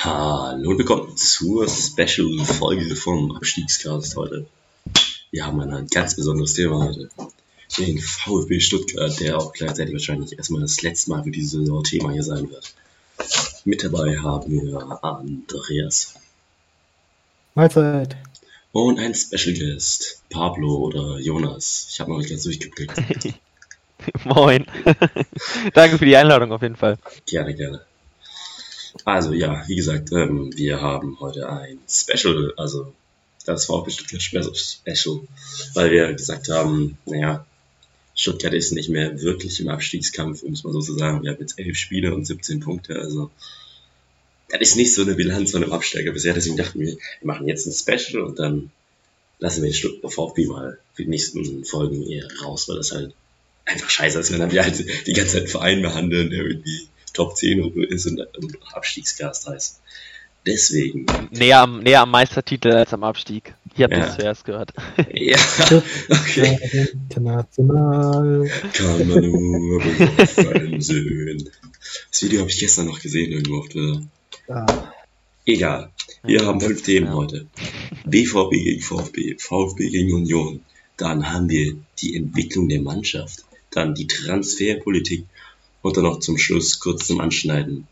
Hallo und willkommen zur Special-Folge vom Abstiegscast heute. Wir haben ein ganz besonderes Thema heute. Den VfB Stuttgart, der auch gleichzeitig wahrscheinlich erstmal das letzte Mal für diese Saison Thema hier sein wird. Mit dabei haben wir Andreas. Mahlzeit. Und ein Special Guest, Pablo oder Jonas. Ich habe noch nicht ganz durchgeblickt. Moin. Danke für die Einladung auf jeden Fall. Gerne, gerne. Also ja, wie gesagt, ähm, wir haben heute ein Special, also das war auch bestimmt ein Special, weil wir gesagt haben, naja, Stuttgart ist nicht mehr wirklich im Abstiegskampf, um es mal so zu sagen. Wir haben jetzt elf Spiele und 17 Punkte, also das ist nicht so eine Bilanz von einem Absteiger bisher, deswegen dachten wir, wir machen jetzt ein Special und dann lassen wir den Stuttgart VfB mal für die nächsten Folgen eher raus, weil das halt einfach scheiße ist, wenn wir halt die ganze Zeit einen Verein behandeln, der irgendwie Top 10 ist und, und Abstiegsgast heißt. Deswegen. Näher am, näher am Meistertitel als am Abstieg. Hier habt ihr Ja. es zuerst gehört. Ja, okay. International. Kann man nur beurteilen sehen. Das Video habe ich gestern noch gesehen irgendwo auf Twitter. Ah, Egal. Wir haben fünf Themen Ja. heute. BVB gegen VfB, VfB gegen Union. Dann haben wir die Entwicklung der Mannschaft. Dann die Transferpolitik. Und dann noch zum Schluss kurz zum Anschneiden.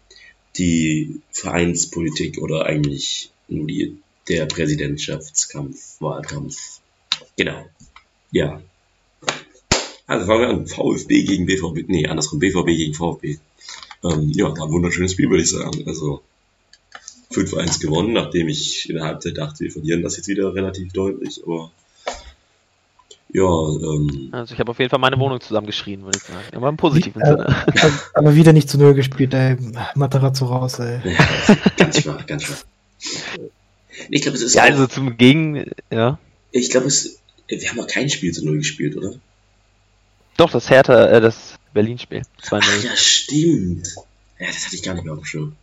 Die Vereinspolitik oder eigentlich nur die, der Präsidentschaftskampf, Wahlkampf. Genau. Ja. Also fangen wir an. VfB gegen BVB. Nee, andersrum. BVB gegen VfB. Ähm, ja, war ein wunderschönes Spiel, würde ich sagen. Also 5-1 gewonnen, nachdem ich in der Halbzeit dachte, wir verlieren das jetzt wieder relativ deutlich, aber ja, ähm, Also ich habe auf jeden Fall meine Wohnung zusammengeschrien, würde ich sagen. Aber im positiven Äh, Sinne. aber- aber wieder nicht zu Null gespielt, ey. Materazzo raus, ey. ja, ganz schwach, ganz schwach. Ich glaube, es ist Ja, auch, also zum Gegen, ja. ich glaube, es, wir haben auch kein Spiel zu Null gespielt, oder? Doch, das Hertha, äh, das Berlin-Spiel. 2-0. Ach ja, stimmt. Ja, das hatte ich gar nicht mehr auf dem Schirm.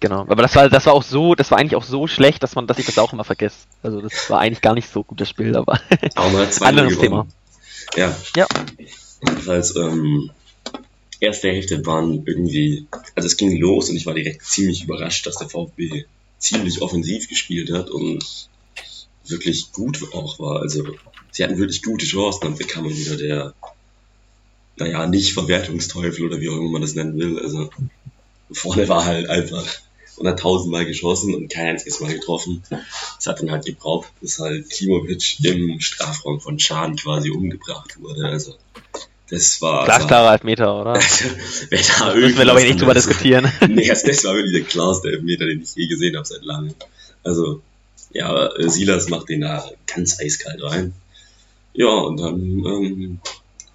Genau. Aber das war, das war auch so, das war eigentlich auch so schlecht, dass man, dass ich das auch immer vergesse. Also das war eigentlich gar nicht so gut, das Spiel, aber Anderes gewonnen. Ja. Ja. Jedenfalls, ähm, erste Hälfte waren irgendwie, also es ging los und ich war direkt ziemlich überrascht, dass der VfB ziemlich offensiv gespielt hat und wirklich gut auch war. Also sie hatten wirklich gute Chancen und bekam man wieder der, naja, nicht Verwertungsteufel oder wie auch immer man das nennen will. Also vorne war halt einfach 100.000 Mal geschossen und kein einziges Mal getroffen. Das hat dann halt gebraucht, bis halt Klimovic im Strafraum von Schahn quasi umgebracht wurde. Also das war... glasklarer Elfmeter, oder? Also, wer da Müssen wir, glaube ich, nicht drüber diskutieren. Nee, das, das war wirklich der klarste Elfmeter, den ich je gesehen habe seit langem. Also, ja, äh, Silas macht den da ganz eiskalt rein. Ja, und dann ähm,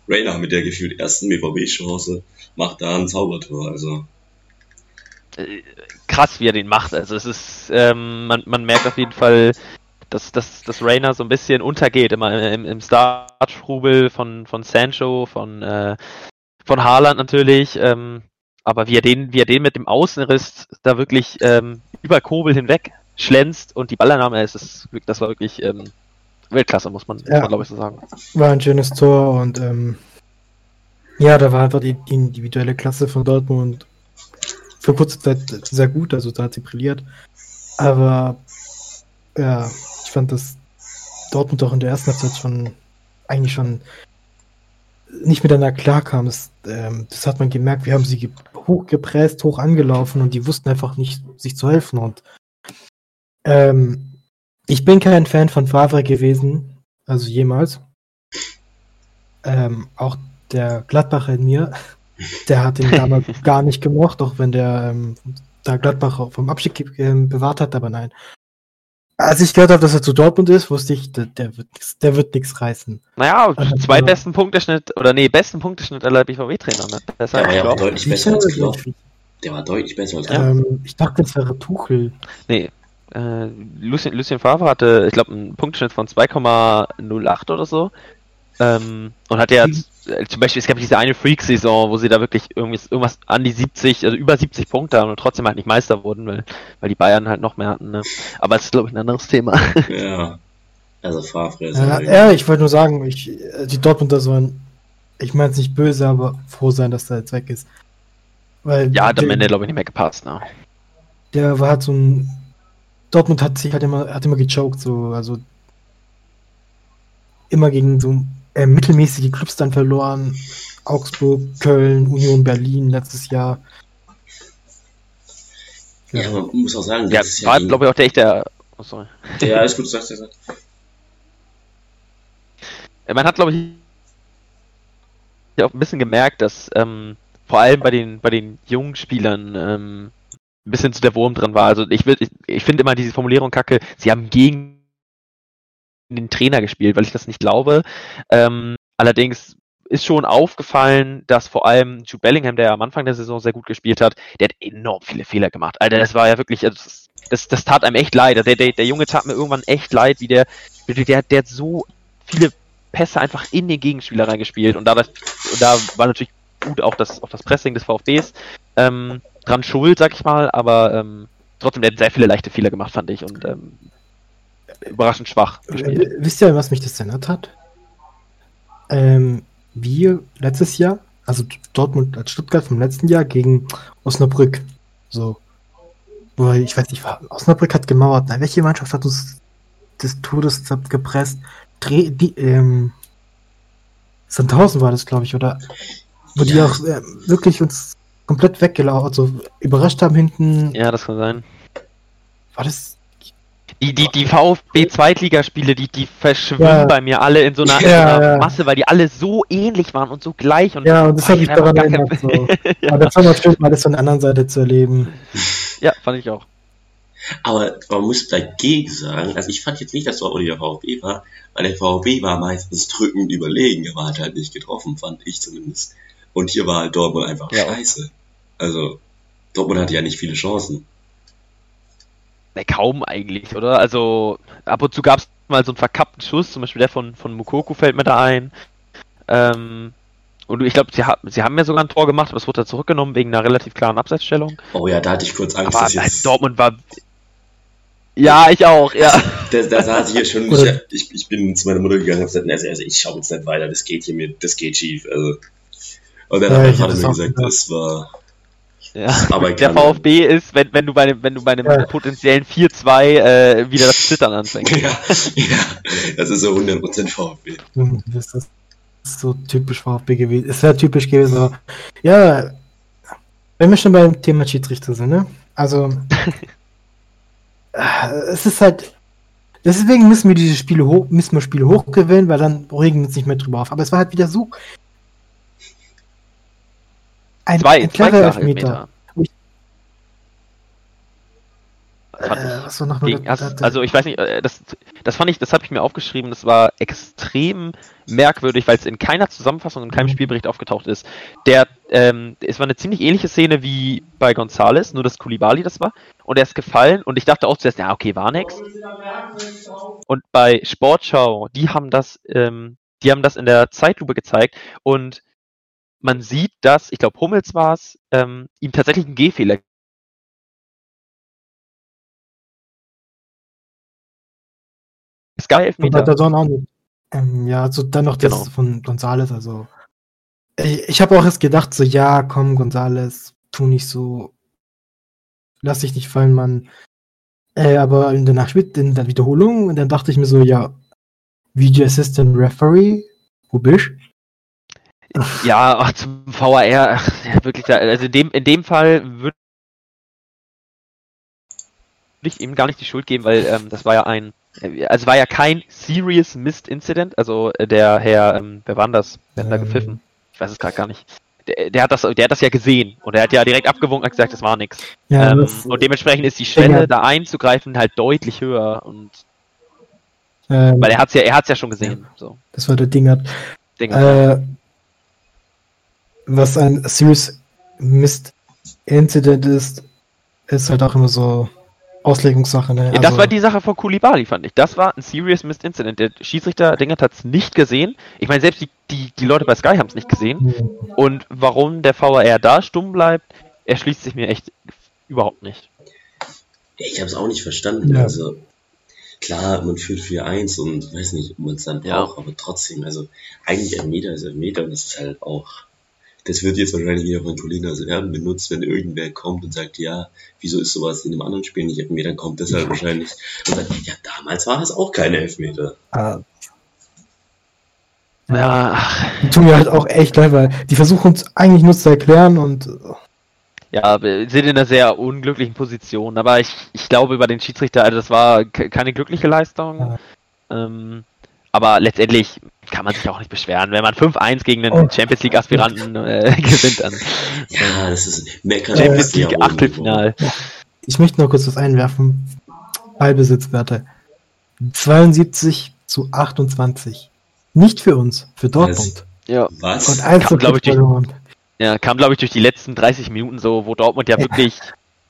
Rainer mit der gefühlt ersten BVB-Chance macht da ein Zaubertor. Also, krass, wie er den macht. Also es ist, ähm, man, man merkt auf jeden Fall, dass, dass, dass Rainer so ein bisschen untergeht, immer im, im Startrubel von, von Sancho, von, äh, von Haaland natürlich. Ähm, aber wie er den, wie er den mit dem Außenriss da wirklich ähm, über Kobel hinweg schlänzt und die Ballannahme, ist, wirklich- das war wirklich ähm, Weltklasse, muss man, Ja. man glaube ich so sagen. War ein schönes Tor und ähm, ja, da war einfach die, die individuelle Klasse von Dortmund für kurze Zeit sehr gut, also da hat sie brilliert. Aber ja, ich fand, dass Dortmund auch in der ersten Halbzeit schon eigentlich schon nicht miteinander klarkam. Das, ähm, das hat man gemerkt. Wir haben sie ge hochgepresst, hoch angelaufen und die wussten einfach nicht, sich zu helfen. Und ähm, ich bin kein Fan von Favre gewesen, also jemals. Ähm, auch der Gladbacher in mir, der hat ihn damals gar nicht gemocht, auch wenn der ähm, da Gladbach auch vom Abstieg ähm, bewahrt hat, aber nein. Als ich gehört habe, dass er zu Dortmund ist, wusste ich, der, der wird nix, der wird nichts reißen. Naja, Also, zweitbesten Punkteschnitt, oder nee, besten Punkteschnitt aller BVB-Trainer, ne? der Deshalb, war ja auch glaub, deutlich besser als Klopp. Ich, Der war deutlich besser als Klopp. ähm, ich dachte, es wäre Tuchel. Nee, äh, Lucien, Lucien Favre hatte, ich glaube, einen Punkteschnitt von 2,08 oder so. Ähm, und hat ja Mhm. Zum Beispiel, es gab diese eine Freak-Saison, wo sie da wirklich irgendwas, irgendwas an die 70, also über 70 Punkte haben und trotzdem halt nicht Meister wurden, weil, weil die Bayern halt noch mehr hatten. Ne? Aber es ist, glaube ich, ein anderes Thema. Ja. Also Favre ist Ja, ja, ich wollte nur sagen, ich, äh, die Dortmunder sollen, ich meine es nicht böse, aber froh sein, dass er jetzt weg ist. Weil ja, hat am Ende, glaube ich, nicht mehr gepasst. Ne? der war halt so ein. Dortmund hat sich halt immer, hat immer gechoked, so, also immer gegen so äh, mittelmäßige Clubs dann verloren. Augsburg, Köln, Union Berlin letztes Jahr. Ja, man muss auch sagen, Ja, das ist war, gegen- glaube ich, auch der echte. Oh, sorry. Ja, alles gut, sagst du, sagst. Man hat, glaube ich, ja auch ein bisschen gemerkt, dass ähm, vor allem bei den, bei den jungen Spielern ähm, ein bisschen zu der Wurm drin war. Also ich will, ich, ich finde immer diese Formulierung kacke, sie haben gegen den Trainer gespielt, weil ich das nicht glaube. Ähm, allerdings ist schon aufgefallen, dass vor allem Jude Bellingham, der am Anfang der Saison sehr gut gespielt hat, der hat enorm viele Fehler gemacht. Alter, das war ja wirklich, also das, das, das tat einem echt leid. Der, der, der Junge tat mir irgendwann echt leid, wie der, der, der hat so viele Pässe einfach in den Gegenspieler reingespielt und dadurch, und da war natürlich gut auch das, auch das Pressing des VfBs ähm, dran schuld, sag ich mal, aber ähm, trotzdem, der hat sehr viele leichte Fehler gemacht, fand ich, und ähm, überraschend schwach gespielt. Äh, Wisst ihr, was mich das erinnert hat? Ähm, wir letztes Jahr, also Dortmund als Stuttgart vom letzten Jahr gegen Osnabrück. So. Wo ich weiß nicht, war, Osnabrück hat gemauert. Na, welche Mannschaft hat uns des Todes gepresst? Dreh, die, ähm, Sandhausen war das, glaube ich, oder? Wo die Ja. auch äh, wirklich uns komplett weggelaufen, also überrascht haben hinten. Ja, das kann sein. War das? Die, die, die VfB-Zweitligaspiele, die, die verschwimmen Ja. bei mir alle in so einer, in Ja, so einer ja. Masse, weil die alle so ähnlich waren und so gleich. Und Ja, und das hat mich ich daran erinnert. So. ja. Aber das war mal schön, mal das von der anderen Seite zu erleben. ja, fand ich auch. Aber man muss dagegen sagen, also ich fand jetzt nicht, dass es der VfB war, weil der VfB war meistens drückend überlegen, er war halt, halt nicht getroffen, fand ich zumindest. Und hier war halt Dortmund einfach Ja. scheiße. Also, Dortmund hatte ja nicht viele Chancen. Ne, kaum eigentlich, oder? Also, ab und zu gab es mal so einen verkappten Schuss, zum Beispiel der von, von Mukoko fällt mir da ein. Ähm, und ich glaube, sie, ha sie haben ja sogar ein Tor gemacht, aber es wurde da zurückgenommen wegen einer relativ klaren Abseitsstellung. Oh ja, da hatte ich kurz Angst, Aber dass jetzt... Dortmund war. Ja, ich auch, ja. Da, da saß ich hier schon, Oder- ich, ich, ich bin zu meiner Mutter gegangen und hab gesagt, also, also ich schaue jetzt nicht weiter, das geht hier mir, das geht schief. Also. Und dann Ja, hat mein ich hab Vater mir gesagt, gedacht. das war ja. aber Der VfB ist, wenn, wenn du bei einem, wenn du bei einem Ja. potenziellen 4-2 äh, wieder das Zittern anfängst. Ja, ja, das ist so 100% VfB. Hm, Das ist so typisch VfB gewesen. Es wäre typisch gewesen, aber ja, wenn wir schon beim Thema Schiedsrichter sind, ne? Also, äh, es ist halt, deswegen müssen wir diese Spiele hoch, müssen wir Spiele hochgewinnen, weil dann regen wir uns nicht mehr drüber auf. Aber es war halt wieder so ein, Zwei, ein zwei klarer klare Elfmeter. Elfmeter. Äh, mal Gegen, also, der- also ich weiß nicht, äh, das, das fand ich, das habe ich mir aufgeschrieben, das war extrem merkwürdig, weil es in keiner Zusammenfassung, in keinem Mhm. Spielbericht aufgetaucht ist. Der, ähm, es war eine ziemlich ähnliche Szene wie bei Gonzales, nur dass Kulibali das war. Und er ist gefallen und ich dachte auch zuerst, ja, okay, war nix. Und bei Sportschau, die haben das, ähm, die haben das in der Zeitlupe gezeigt und man sieht, dass, ich glaube, Hummels war es, ähm, ihm tatsächlich einen Gehfehler Und bei Elfmeter. Zone auch nicht. Ähm, ja, also dann noch das Genau. von Gonzales, also. Ich, ich habe auch erst gedacht, so, ja, komm, Gonzales, tu nicht so. Lass dich nicht fallen, Mann. Äh, aber in der, Nachspiel in der Wiederholung, und dann dachte ich mir so, ja, Video Assistant Referee, wo bist Ja, ach, zum VAR, ach, ja, wirklich, da- also in dem, in dem Fall würde ich ihm gar nicht die Schuld geben, weil ähm, das war ja ein, äh, also war ja kein Serious Missed Incident, also äh, der Herr, ähm, wer war denn das? Wer hat da gepfiffen? Ich weiß es gerade gar nicht. Der, der hat das, der hat das ja gesehen und er hat ja direkt abgewunken und gesagt, das war nix. Ja, ähm, und dementsprechend ist die Schwelle, Ja. da einzugreifen, halt deutlich höher und weil er hat's ja, er hat's ja schon gesehen. So, das war der Ding hat. Ding. Äh, was ein Serious Mist Incident ist, ist halt auch immer so Auslegungssache, ne? Ja, das Also- war die Sache von Kulibali, fand ich. Das war ein Serious Missed Incident. Der Schiedsrichter Dingert hat es nicht gesehen. Ich meine, selbst die, die, die Leute bei Sky haben es nicht gesehen. Hm. Und warum der VAR da stumm bleibt, erschließt sich mir echt überhaupt nicht. Ja, ich habe es auch nicht verstanden. Ja. Also klar, man führt 4-1 und weiß nicht, ob man es dann Ja. braucht, aber trotzdem, also eigentlich Elfmeter ist Elfmeter und das ist halt auch das wird jetzt wahrscheinlich wieder von Colinas Erben benutzt, wenn irgendwer kommt und sagt, ja, wieso ist sowas in einem anderen Spiel nicht Elfmeter, dann kommt das halt wahrscheinlich und sagt, ja, damals war das auch keine Elfmeter. Ah, Ja, ach, die tun mir halt auch echt leid, weil die versuchen uns eigentlich nur zu erklären und ja, wir sind in einer sehr unglücklichen Position, aber ich, ich glaube über den Schiedsrichter, also das war ke- keine glückliche Leistung. Ähm, aber letztendlich kann man sich auch nicht beschweren. Wenn man 5-1 gegen einen Oh. Champions League Aspiranten äh, gewinnt, dann Ja, das ist Meckern. Champions ja League Achtelfinal. ich möchte noch kurz was einwerfen. Ballbesitzwerte. 72 zu 28. Nicht für uns, für Dortmund. Ja. Was? Und eins Kam, glaub ich, durch- ja kam glaube ich durch die letzten 30 Minuten so, wo Dortmund ja Ja. wirklich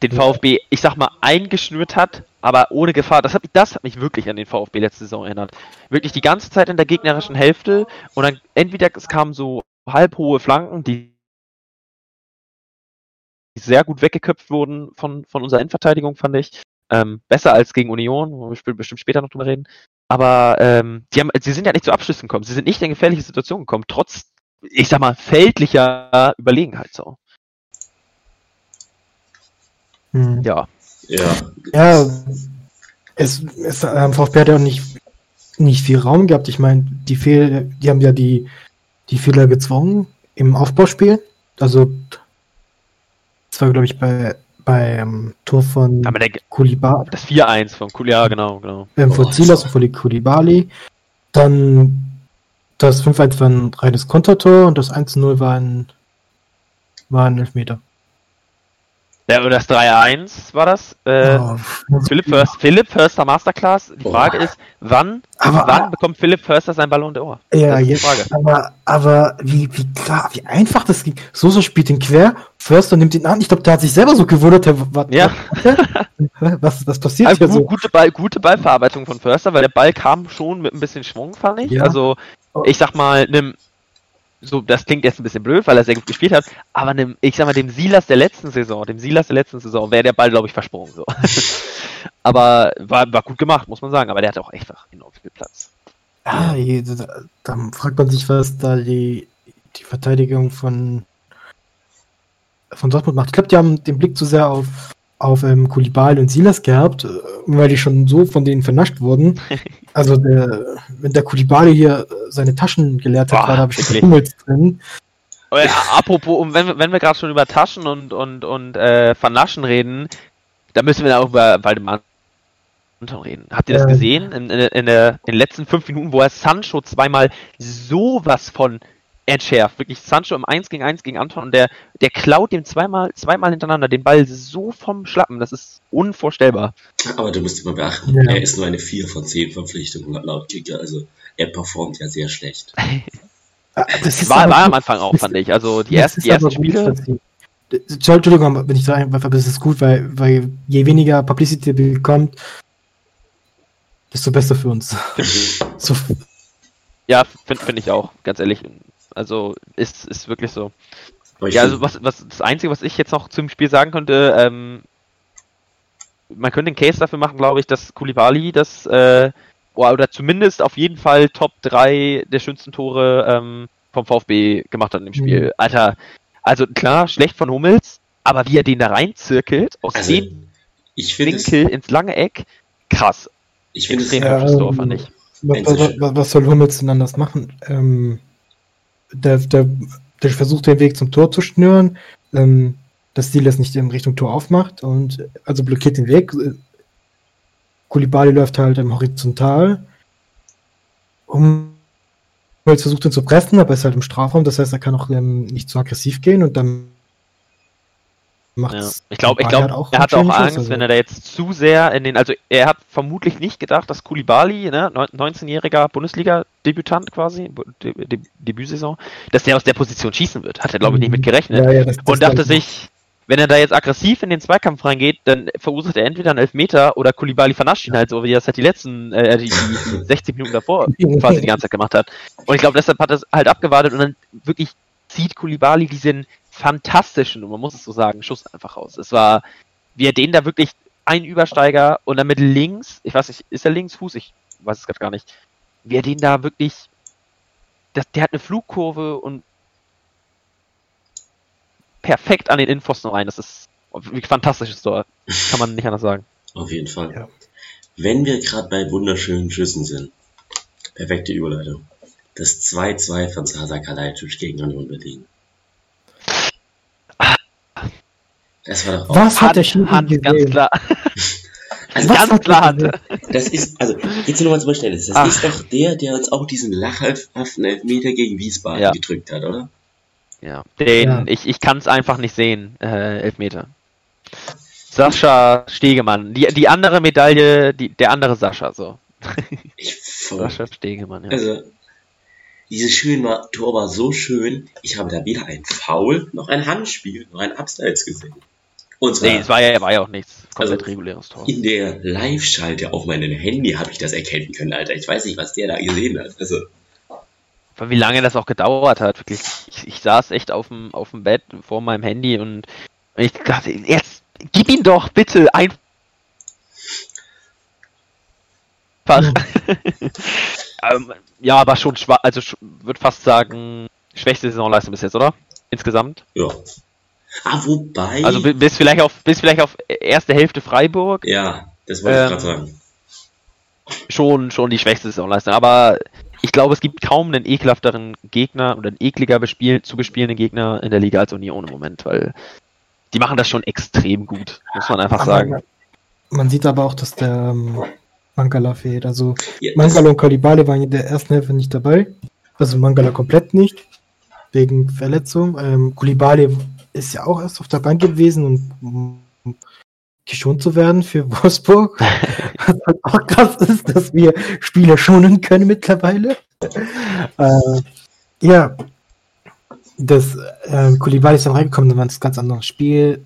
den VfB, ich sag mal, eingeschnürt hat, aber ohne Gefahr. Das hat, mich- das hat mich wirklich an den VfB letzte Saison erinnert. Wirklich die ganze Zeit in der gegnerischen Hälfte und dann entweder es kamen so halbhohe Flanken, die sehr gut weggeköpft wurden von, von unserer Endverteidigung, fand ich. Ähm, besser als gegen Union, wo wir bestimmt später noch drüber reden. Aber ähm, die haben, sie sind ja nicht zu Abschlüssen gekommen. Sie sind nicht in gefährliche Situationen gekommen, trotz, ich sag mal, feldlicher Überlegenheit so. Hm. Ja. Ja, Ja, es, es ähm, VfB hat ja auch nicht, nicht viel Raum gehabt. Ich meine, die Fehl, die haben ja die, die Fehler gezwungen im Aufbauspiel. Also, das war, glaube ich, bei, beim Tor von Aber der, Koulibaly, das 4-1 von Kul, ja, genau, genau. ähm, von Oh, Silas und von Koulibaly. Dann das 5-1 war ein reines Kontertor und das 1-0 war ein, war ein Elfmeter. Ja, und das 3-1 war das. Äh, Oh, Philipp, Förster, Philipp Förster Masterclass. Die Frage Oh. ist, wann, aber, wann bekommt Philipp Förster sein Ballon d'Or? Ja, Das ist die jetzt, Frage. aber, aber wie, wie klar, wie einfach das ging. Sosa spielt ihn quer, Förster nimmt ihn an. Ich glaube, der hat sich selber so gewundert, der, was, Ja. was, was passiert Also, hier so? gute, Ball, gute Ballverarbeitung von Förster, weil der Ball kam schon mit ein bisschen Schwung, fand ich. Ja. Also, ich sag mal, einem, so, das klingt jetzt ein bisschen blöd, weil er sehr gut gespielt hat, aber einem, ich sag mal, dem Silas der letzten Saison, dem Silas der letzten Saison, wäre der Ball, glaube ich, versprungen, so. aber war, war gut gemacht, muss man sagen, aber der hatte auch echt enorm viel Platz. Ja, je- da, dann fragt man sich, was da die, die Verteidigung von, von Dortmund macht. Ich glaube, die haben den Blick zu sehr auf, auf ähm, Koulibaly und Silas gehabt, äh, weil die schon so von denen vernascht wurden. Also, der, wenn der Koulibaly hier äh, seine Taschen geleert hat, Boah, da bestimmt wirklich. Hummels drin. Oh ja, apropos, wenn, wir- wenn wir gerade schon über Taschen und, und, und äh, Vernaschen reden, da müssen wir auch über Waldemar Anton reden. Habt ihr das Ähm. gesehen? In, in, in, der, in den letzten fünf Minuten, wo er Sancho zweimal sowas von entschärft. Wirklich Sancho im 1 gegen 1 gegen Anton und der, der klaut dem zweimal, zweimal hintereinander den Ball so vom Schlappen. Das ist unvorstellbar. aber du musst immer beachten, Ja. er ist nur eine 4 von 10 Verpflichtungen laut Kicker, also er performt ja sehr schlecht. Ah, Das War, war am. Anfang auch, Das- fand ich. Also die, das ersten, ist die ersten Spiele. Entschuldigung, wenn ich da einfach, aber es ist gut, weil, weil je weniger Publicity er bekommt, desto besser für uns. So, Ja, finde find ich auch, ganz ehrlich. Also ist, ist wirklich so. Ja, also was, was das Einzige, was ich jetzt noch zum Spiel sagen könnte, ähm, man könnte den Case dafür machen, glaube ich, dass Koulibaly das äh, oder zumindest auf jeden Fall Top 3 der schönsten Tore ähm, vom VfB gemacht hat in dem Spiel. Mhm. Alter, also klar, schlecht von Hummels, aber wie er den da reinzirkelt, aus also, dem ich finde es, Winkel ins lange Eck, krass. ich finde es, Extrem Ja, Tor, fand ich. was, was, was, was soll Hummels denn anders machen? Ähm, der, der, der versucht den Weg zum Tor zu schnüren, ähm, dass Silas nicht in Richtung Tor aufmacht und also blockiert den Weg. Koulibaly läuft halt im Horizontal. Hummels versucht ihn zu pressen, aber er ist halt im Strafraum, das heißt, er kann auch ähm, nicht zu aggressiv gehen und dann Ja. Ich glaube, ich glaube, er hatte auch Angst, Schuss, wenn also. er da jetzt zu sehr in den, also er hat vermutlich nicht gedacht, dass Koulibaly, ne, neun- 19-jähriger Bundesliga-Debütant quasi, De De Debütsaison, dass der aus der Position schießen wird. Hat er, glaube ich, nicht mit gerechnet. Ja, ja, das, das Und dachte sich, wenn er da jetzt aggressiv in den Zweikampf reingeht, dann verursacht er entweder einen Elfmeter oder Koulibaly vernascht ihn halt so, wie er es halt die letzten, äh, die, die, die 60 Minuten davor quasi die ganze Zeit gemacht hat. Und ich glaube, deshalb hat er es halt abgewartet und dann wirklich zieht Koulibaly diesen fantastischen, und man muss es so sagen, Schuss einfach raus. Es war, wie er den da wirklich ein Übersteiger und dann mit links, ich weiß nicht, ist er Linksfuß? Ich weiß es gerade gar nicht. Wie er den da wirklich, das, der hat eine Flugkurve und perfekt an den Infos noch rein. Das ist ein fantastisches Tor. Kann man nicht anders sagen. Auf jeden Fall. Ja. Wenn wir gerade bei wunderschönen Schüssen sind, perfekte Überleitung. Das 2-2 von Sasa Kalajdzic gegen Union Berlin. Das war doch auch, Was hat der Schiri Hand, ganz gesehen? klar. also Was ganz klar Hand. das ist, also, jetzt nur mal zum Verständnis, das Ach. ist doch der, der uns auch diesen lachhaften Elfmeter gegen Wiesbaden Ja. gedrückt hat, oder? Ja, den, Ja. ich, ich kann es einfach nicht sehen, äh, Elfmeter. Sascha Stegemann, die, die andere Medaille, die, der andere Sascha, so. Ich Sascha Stegemann, ja. Also, dieses schön war, Tor war so schön, ich habe da weder ein Foul, noch ein Handspiel, noch ein Abseits gesehen. Und zwar Nee, es war ja, war ja auch nichts. Komplett Also, reguläres Tor. in der Live-Schalte auf meinem Handy habe ich das erkennen können, Alter. Ich weiß nicht, was der da gesehen hat. Also, Vor wie lange das auch gedauert hat, wirklich. Ich, ich saß echt auf dem, auf dem Bett vor meinem Handy und, und ich dachte, jetzt gib ihn doch bitte einfach. ähm, ja, aber schon schwach, also sch- würde fast sagen, schwächste Saisonleistung bis jetzt, oder? Insgesamt. ja. Ah, wobei. Also bi- bis vielleicht auf bis vielleicht auf erste Hälfte Freiburg ja, das wollte ich Ähm, gerade sagen. schon schon die schwächste Saisonleistung, aber ich glaube, es gibt kaum einen ekelhafteren Gegner oder einen ekliger bespiel, zu bespielenden Gegner in der Liga als Union im Moment, weil die machen das schon extrem gut, muss man einfach Aber sagen. Man sieht aber auch, dass der ähm, Mangala fehlt. Also Ja, Mangala und Kalibale waren in der ersten Hälfte nicht dabei. Also Mangala komplett nicht. Wegen Verletzung. Ähm, Kulibale ist ja auch erst auf der Bank gewesen und um geschont zu werden für Wolfsburg. Was halt auch krass ist, dass wir Spieler schonen können mittlerweile. äh, ja. Das äh, Kulibali ist dann reingekommen, dann war ein ganz anderes Spiel.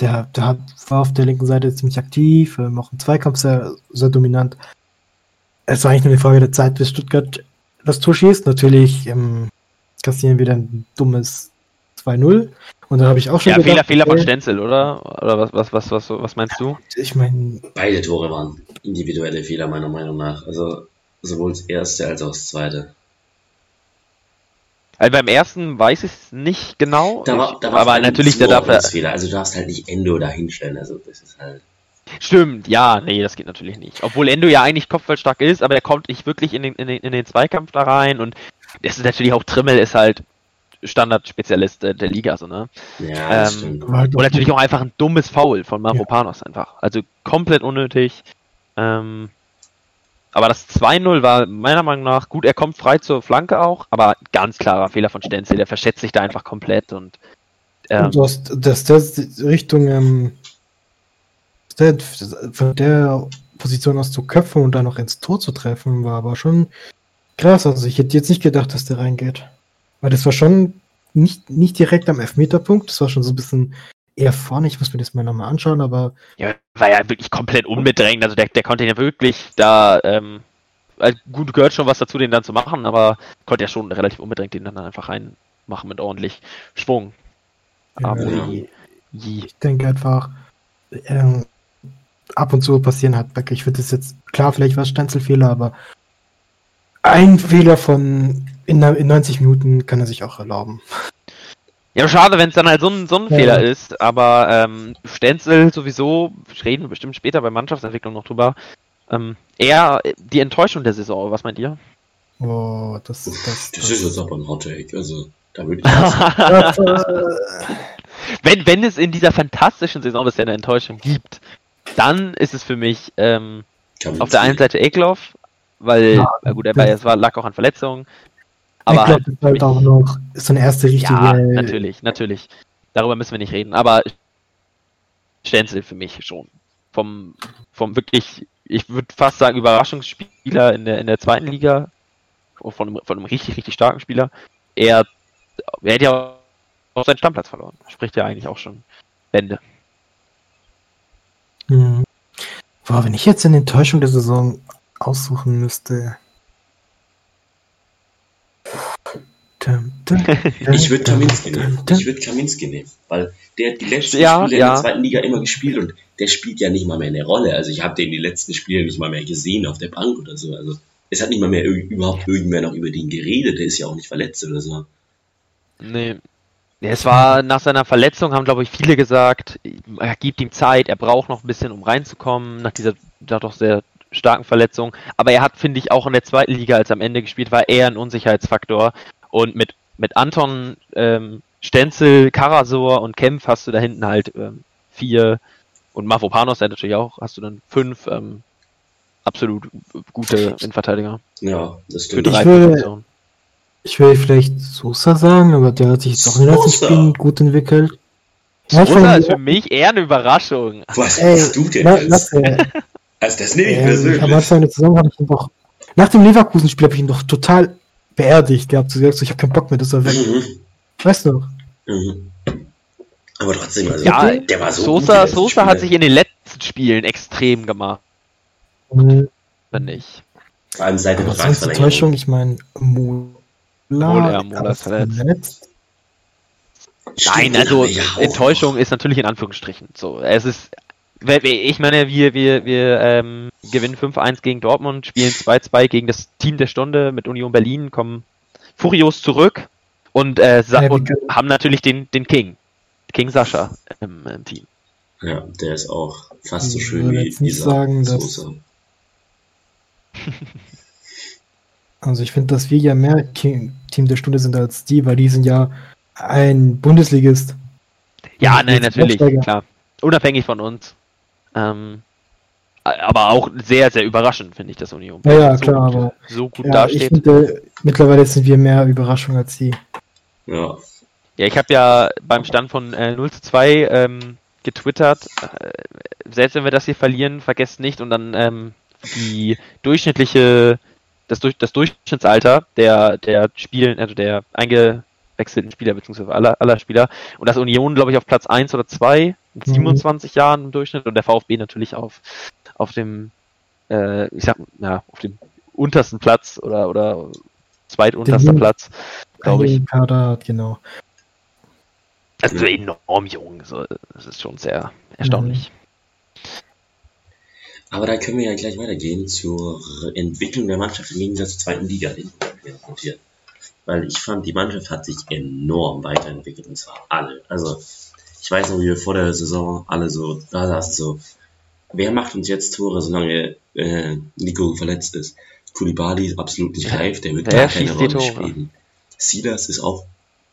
Der, der war auf der linken Seite ziemlich aktiv, ähm, auch im Zweikampf sehr, sehr dominant. Es war eigentlich nur eine Frage der Zeit, bis Stuttgart das Tor schießt. Natürlich ähm, kassieren wir dann ein dummes 2-0. Und dann habe ich auch schon Ja, Fehler, Fehler von okay, Stenzel, oder? Oder was, was, was, was, was meinst du? Ich meine, Beide Tore waren individuelle Fehler, meiner Meinung nach. Also, sowohl das erste als auch das zweite. Also beim ersten weiß ich es nicht genau, Da war, da war aber natürlich der dafür. Fehler. Also, du darfst halt nicht Endo da hinstellen. Also, das ist halt. Stimmt, ja, nee, das geht natürlich nicht. Obwohl Endo ja eigentlich kopfballstark ist, aber er kommt nicht wirklich in den, in den, in den Zweikampf da rein und das ist natürlich auch Trimmel ist halt Standardspezialist äh, der Liga, so, ne? Ja, das Ähm, Und natürlich auch einfach ein dummes Foul von Ja. Mavropanos einfach. Also komplett unnötig. Ähm, aber das 2-0 war meiner Meinung nach gut. Er kommt frei zur Flanke auch, aber ganz klarer Fehler von Stenzel. Der verschätzt sich da einfach komplett und ähm, Und du hast, dass das Richtung ähm, der, von der Position aus zu köpfen und dann noch ins Tor zu treffen, war aber schon krass. Also ich hätte jetzt nicht gedacht, dass der reingeht. Weil das war schon nicht, nicht direkt am Elfmeterpunkt, das war schon so ein bisschen eher vorne. Ich muss mir das mal nochmal anschauen, aber ja, war ja wirklich komplett unbedrängt. Also der, der konnte ja wirklich da, ähm, also gut gehört schon was dazu, den dann zu machen, aber konnte ja schon relativ unbedrängt den dann einfach reinmachen mit ordentlich Schwung. Aber Ja. ich denke einfach, ähm, ab und zu passieren wirklich, ich würde das jetzt, klar, vielleicht war es Stenzelfehler, aber ein Fehler von in, in 90 Minuten kann er sich auch erlauben. Ja, schade, wenn es dann halt so ein, so ein Ja. Fehler ist, aber ähm, Stenzel sowieso, reden wir bestimmt später bei Mannschaftsentwicklung noch drüber, ähm, eher die Enttäuschung der Saison, was meint ihr? Oh, das, das, Das das, ist jetzt aber ein Hot Take. Also, da würde ich wenn, wenn es in dieser fantastischen Saison bisher eine Enttäuschung gibt, dann ist es für mich ähm, auf der einen Seite Eklov, weil, ja, gut, er war, es war, lag auch an Verletzungen, aber ich glaube, das ist halt auch noch so eine erste richtige. ja, natürlich, natürlich. Darüber müssen wir nicht reden, aber Stenzel für mich schon. Vom, vom wirklich, ich würde fast sagen, Überraschungsspieler in der, in der zweiten Liga, von einem, von einem richtig, richtig starken Spieler. Er, er hätte ja auch seinen Stammplatz verloren. Spricht ja eigentlich auch schon Bände. Hm. Boah, wenn ich jetzt eine Enttäuschung der Saison aussuchen müsste. Ich würde Kaminski nehmen. Ich würde Kaminski nehmen, weil der hat die letzten Ja, Spiele in ja. der zweiten Liga immer gespielt und der spielt ja nicht mal mehr eine Rolle. Also ich habe den die letzten Spiele nicht mal mehr gesehen auf der Bank oder so. Also es hat nicht mal mehr überhaupt irgendwer noch über den geredet. Der ist ja auch nicht verletzt oder so. Nee. Ja, es war nach seiner Verletzung, haben glaube ich viele gesagt, er gibt ihm Zeit, er braucht noch ein bisschen, um reinzukommen, nach dieser da doch sehr starken Verletzung. Aber er hat, finde ich, auch in der zweiten Liga, als er am Ende gespielt war, eher ein Unsicherheitsfaktor. Und mit, mit Anton, ähm, Stenzel, Karasor und Kempf hast du da hinten halt ähm, vier und Mavropanos der natürlich auch, hast du dann fünf ähm, absolut gute Innenverteidiger. Ja, das Für stimmt. drei Ich würde-. Ich will vielleicht Sosa sagen, aber der hat sich jetzt auch in den letzten. Spielen gut entwickelt. Ja, Sosa ist für mich eher eine Überraschung. Was Ey, bist du denn? la- als- Also das nehme ich ähm, am persönlich. Anfang der Saison habe ich ihn doch. Nach dem Leverkusen-Spiel habe ich ihn doch total beerdigt gehabt. So gesagt, so, ich habe keinen Bock mehr, dass er weg. Mhm. Weißt du? noch? Mhm. Aber trotzdem, also Ja, der war so gut Sosa, letzten Sosa hat sich in den letzten Spielen extrem gemacht, Mhm. finde ich. Vor allem seit der Vertragsverlängerung. Enttäuschung, ich meine, Mola, Mola, Mola ist verletzt. Nein, also Enttäuschung ist natürlich in Anführungsstrichen. So, es ist, ich meine, wir, wir, wir ähm, gewinnen 5-1 gegen Dortmund, spielen 2-2 gegen das Team der Stunde mit Union Berlin, kommen furios zurück und, äh, Ja, und haben natürlich den, den King, King Sascha im, im Team. Ja, der ist auch fast so Ich schön würde wie jetzt nicht dieser sagen, dass- Sosa. Also ich finde, dass wir ja mehr Ki- Team der Stunde sind als die, weil die sind ja ein Bundesligist. Ja, Ja, nein, natürlich, klar. Unabhängig von uns. Ähm, aber auch sehr, sehr überraschend, finde ich, dass Union Ja, ja, so klar, gut, aber- so gut Ja, ich dasteht. finde, mittlerweile sind wir mehr Überraschung als die. Ja, Ja, ich habe ja beim Stand von äh, 0 zu 2 ähm, getwittert, äh, selbst wenn wir das hier verlieren, vergesst nicht und dann ähm, die durchschnittliche, das, durch, das Durchschnittsalter der, der Spielen, also der eingewechselten Spieler, beziehungsweise aller, aller Spieler und das Union, glaube ich, auf Platz 1 oder 2 mit Mhm. 27 Jahren im Durchschnitt und der VfB natürlich auf, auf dem, äh, ich sag, ja, auf dem untersten Platz oder, oder zweitunterster Den- Platz, glaube ich. Kader hat, genau. Also enorm jung. So, das ist schon sehr erstaunlich. aber da können wir ja gleich weitergehen zur Entwicklung der Mannschaft im Gegensatz zur zweiten Liga. Weil ich fand, die Mannschaft hat sich enorm weiterentwickelt, und zwar alle. Also, ich weiß noch, wie wir vor der Saison alle so da saßen, so, wer macht uns jetzt Tore, solange äh, Nico verletzt ist? Kulibali ist absolut nicht reif, der wird Wer gar keine Rolle spielen. Silas ist auch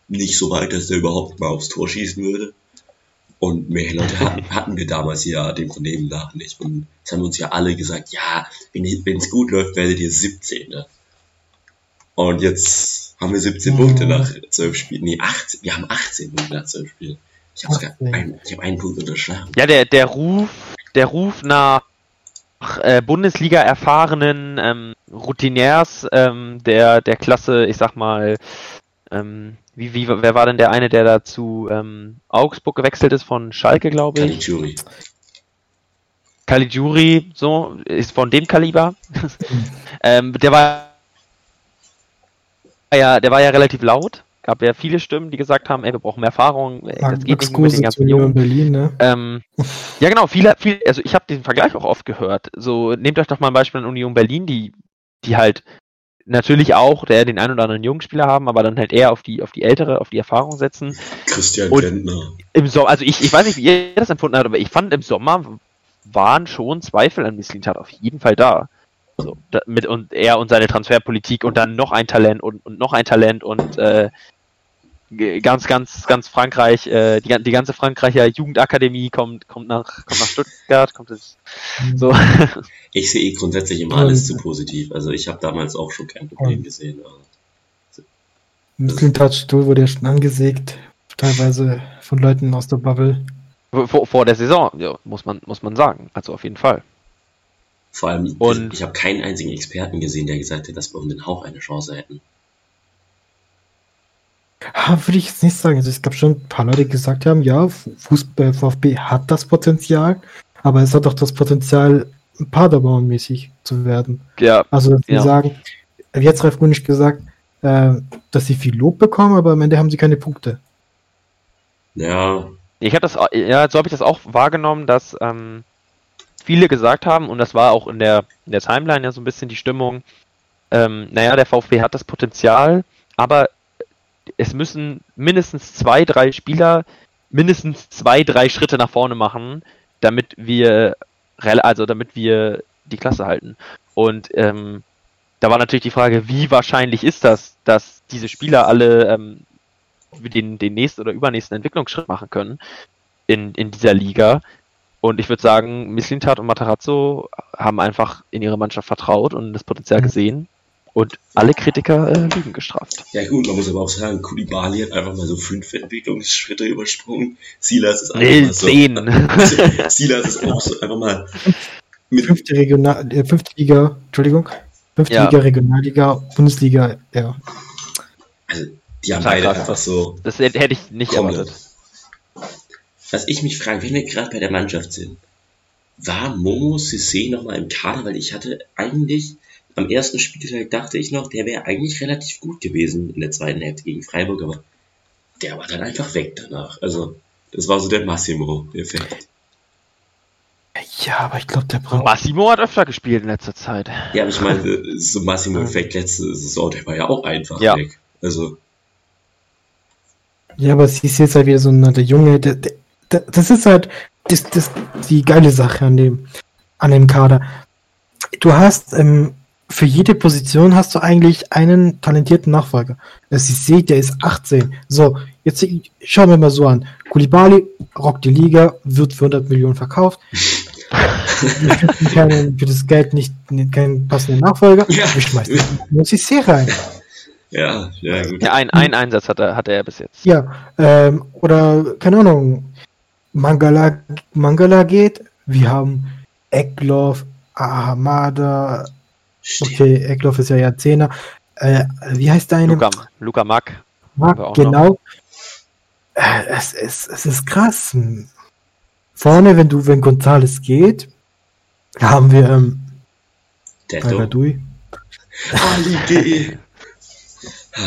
nicht so weit, dass der überhaupt mal aufs Tor schießen würde. Und mehr Leute hatten, hatten wir damals ja dem Vernehmen nach nicht. Und es haben uns ja alle gesagt, ja, wenn es gut läuft, werdet ihr 17. Und jetzt haben wir 17 Mhm. Punkte nach 12 Spielen. Nee, 18. Wir haben 18 Punkte nach 12 Spielen. Ich habe sogar 18. einen, ich hab einen Punkt unterschlagen. Ja, der, der Ruf, der Ruf nach äh, Bundesliga erfahrenen ähm, Routiniers ähm, der, der Klasse, ich sag mal, ähm, wie, wie, wer war denn der eine, der da zu ähm, Augsburg gewechselt ist von Schalke, glaube ich? Caligiuri. Caligiuri, so, ist von dem Kaliber. ähm, der war ja, der war ja relativ laut. Gab ja viele Stimmen, die gesagt haben, ey, wir brauchen mehr Erfahrung, ey, das geht nicht mit den ganzen Union Jungen. Berlin, ne? Ähm, ja, genau, viele, viel, also ich habe den Vergleich auch oft gehört. So, nehmt euch doch mal ein Beispiel an Union Berlin, die, die halt natürlich auch der, den einen oder anderen Jungspieler haben, aber dann halt eher auf die, auf die ältere, auf die Erfahrung setzen. Christian Und- Gentner. Im Sommer, also ich, ich weiß nicht, wie ihr das empfunden habt, aber ich fand im Sommer waren schon Zweifel an Mislintat auf jeden Fall da. So, da, mit und er und seine Transferpolitik und dann noch ein Talent und, und noch ein Talent und äh, ganz, ganz, ganz Frankreich, äh, die, die ganze Frankreicher Jugendakademie kommt, kommt nach, kommt nach Stuttgart, kommt es so. Ich sehe eh grundsätzlich immer alles Und- zu positiv. Also ich habe damals auch schon kein Problem gesehen. aber- Muslim Stuhl wurde ja schon angesägt, teilweise von Leuten aus der Bubble. vor, vor der Saison, ja, muss man, muss man sagen. Also auf jeden Fall. Vor allem, Und- ich habe keinen einzigen Experten gesehen, der gesagt hat, dass wir um den Hauch eine Chance hätten. Ah, würde ich jetzt nicht sagen. Also es gab schon ein paar Leute, die gesagt haben, ja, Fußball VfB hat das Potenzial, aber es hat auch das Potenzial, Paderborn-mäßig zu werden. Ja, Also dass sie Ja. sagen, jetzt Ralf Gunnisch gesagt, äh, dass sie viel Lob bekommen, aber am Ende haben sie keine Punkte. Ja, Ich habe das, ja, so habe ich das auch wahrgenommen, dass ähm, viele gesagt haben, und das war auch in der, in der Timeline ja so ein bisschen die Stimmung, ähm, naja, der VfB hat das Potenzial, aber es müssen mindestens zwei, drei Spieler mindestens zwei, drei Schritte nach vorne machen, damit wir, also damit wir die Klasse halten. Und ähm, da war natürlich die Frage, wie wahrscheinlich ist das, dass diese Spieler alle ähm, den, den nächsten oder übernächsten Entwicklungsschritt machen können in, in dieser Liga. Und ich würde sagen, Misslintat und Matarazzo haben einfach in ihre Mannschaft vertraut und das Potenzial mhm. gesehen. Und alle Kritiker äh, Lügen gestraft. Ja gut, man muss aber auch sagen, Kulibali hat einfach mal so fünf Entwicklungsschritte übersprungen. Silas ist einfach nee, mal so. Zehn. Silas ist auch so einfach mal mit fünfte, Regional, äh, fünfte Liga, Entschuldigung, fünfte ja. Liga, Regionalliga, Bundesliga, ja. Also, die haben beide krass. einfach so. Das hätte ich nicht komplett. erwartet. Was ich mich frage, wenn wir gerade bei der Mannschaft sind, war Momo Sissé nochmal im Kader? Weil ich hatte eigentlich am ersten Spieltag dachte ich noch, der wäre eigentlich relativ gut gewesen in der zweiten Hälfte gegen Freiburg, aber der war dann einfach weg danach. Also, das war so der Massimo-Effekt. Ja, aber ich glaube, der braucht. Massimo hat öfter gespielt in letzter Zeit. Ja, aber ich meine, so Massimo-Effekt letzte Saison, der war ja auch einfach ja. weg. Also. Ja, aber sie ist jetzt halt wieder so eine, der Junge, der, der, das ist halt das, das, die geile Sache an dem, an dem Kader. Du hast ähm, für jede Position hast du eigentlich einen talentierten Nachfolger. Das ist seht, der ist 18. So, jetzt schauen wir mal so an. Kulibali rockt die Liga, wird für 100 Millionen verkauft. wir finden keinen, für das Geld nicht keinen passenden Nachfolger. Ja. Wir schmeißen Musisi rein. Ja, ja, gut. Ja, ein, ein Einsatz hat er, hat er bis jetzt. Ja, ähm, oder, keine Ahnung, Mangala, Mangala geht. Wir haben Eckloff, Ahamada. Okay, Eckloff ist ja ja Zehner. Äh, wie heißt deine? Luca, Luca Mack. Mack, genau. Äh, es, es, es ist krass. Vorne, wenn du, wenn Gonzales geht, haben wir ähm, Bagadui.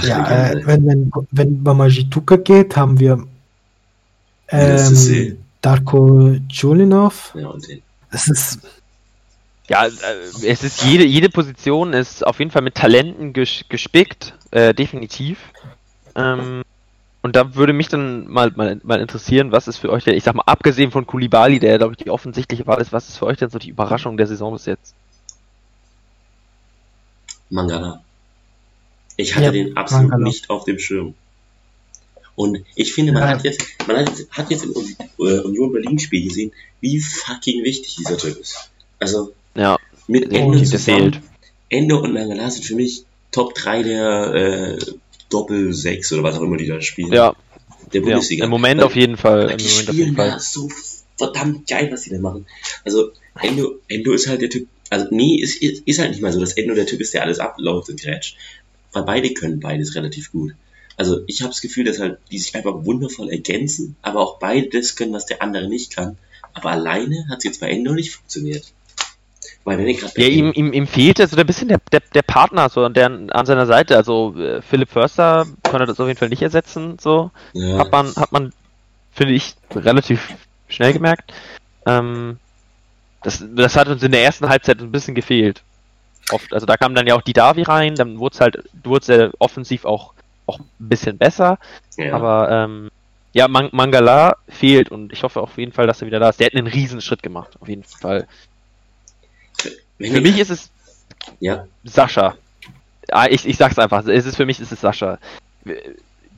ja, äh, wenn, wenn, wenn Mamajituka geht, haben wir ähm, Darko Chulinov. Ja, und den. Es ist. Ja, äh, es ist jede, jede Position ist auf jeden Fall mit Talenten ges gespickt, äh, definitiv. Ähm, und da würde mich dann mal, mal, mal interessieren, was ist für euch, der, ich sag mal, abgesehen von Kulibali, der glaube ich die offensichtliche Wahl ist, was ist für euch denn so die Überraschung der Saison bis jetzt? Mangala. Ich hatte ja, den absolut Mangala. nicht auf dem Schirm. Und ich finde, man hat jetzt, man hat, hat jetzt im Union Berlin Spiel gesehen, wie fucking wichtig dieser Typ ist. Also. Mit Ende zusammen. Ende und Mangala sind für mich Top 3 der äh, Doppel 6 oder was auch immer die da spielen. Ja. Der Bundesliga. Ja, Im Moment Weil, auf jeden Fall. Die spielen da so verdammt geil, was die da machen. Also, Endo, Endo ist halt der Typ, also nee, ist, ist, ist halt nicht mal so, dass Endo der Typ ist, der alles abläuft und grätscht. Weil beide können beides relativ gut. Also ich habe das Gefühl, dass halt die sich einfach wundervoll ergänzen, aber auch beide das können, was der andere nicht kann. Aber alleine hat es jetzt bei Endo nicht funktioniert. Ja, ihm, ihm, ihm fehlt so ein bisschen der, der, der Partner so an, der, an seiner Seite. Also äh, Philipp Förster konnte das auf jeden Fall nicht ersetzen. So ja. hat man, hat man, finde ich, relativ schnell gemerkt. Ähm, das, das hat uns in der ersten Halbzeit ein bisschen gefehlt. Oft, also da kam dann ja auch die Davi rein, dann wurde es halt, wurde es offensiv auch auch ein bisschen besser. Ja. Aber ähm, ja, Man Mangala fehlt und ich hoffe auf jeden Fall, dass er wieder da ist. Der hat einen riesen Schritt gemacht, auf jeden Fall. Wenn für mich ist es ja. Sascha. Ah, ich, ich sag's einfach, es ist für mich ist es Sascha.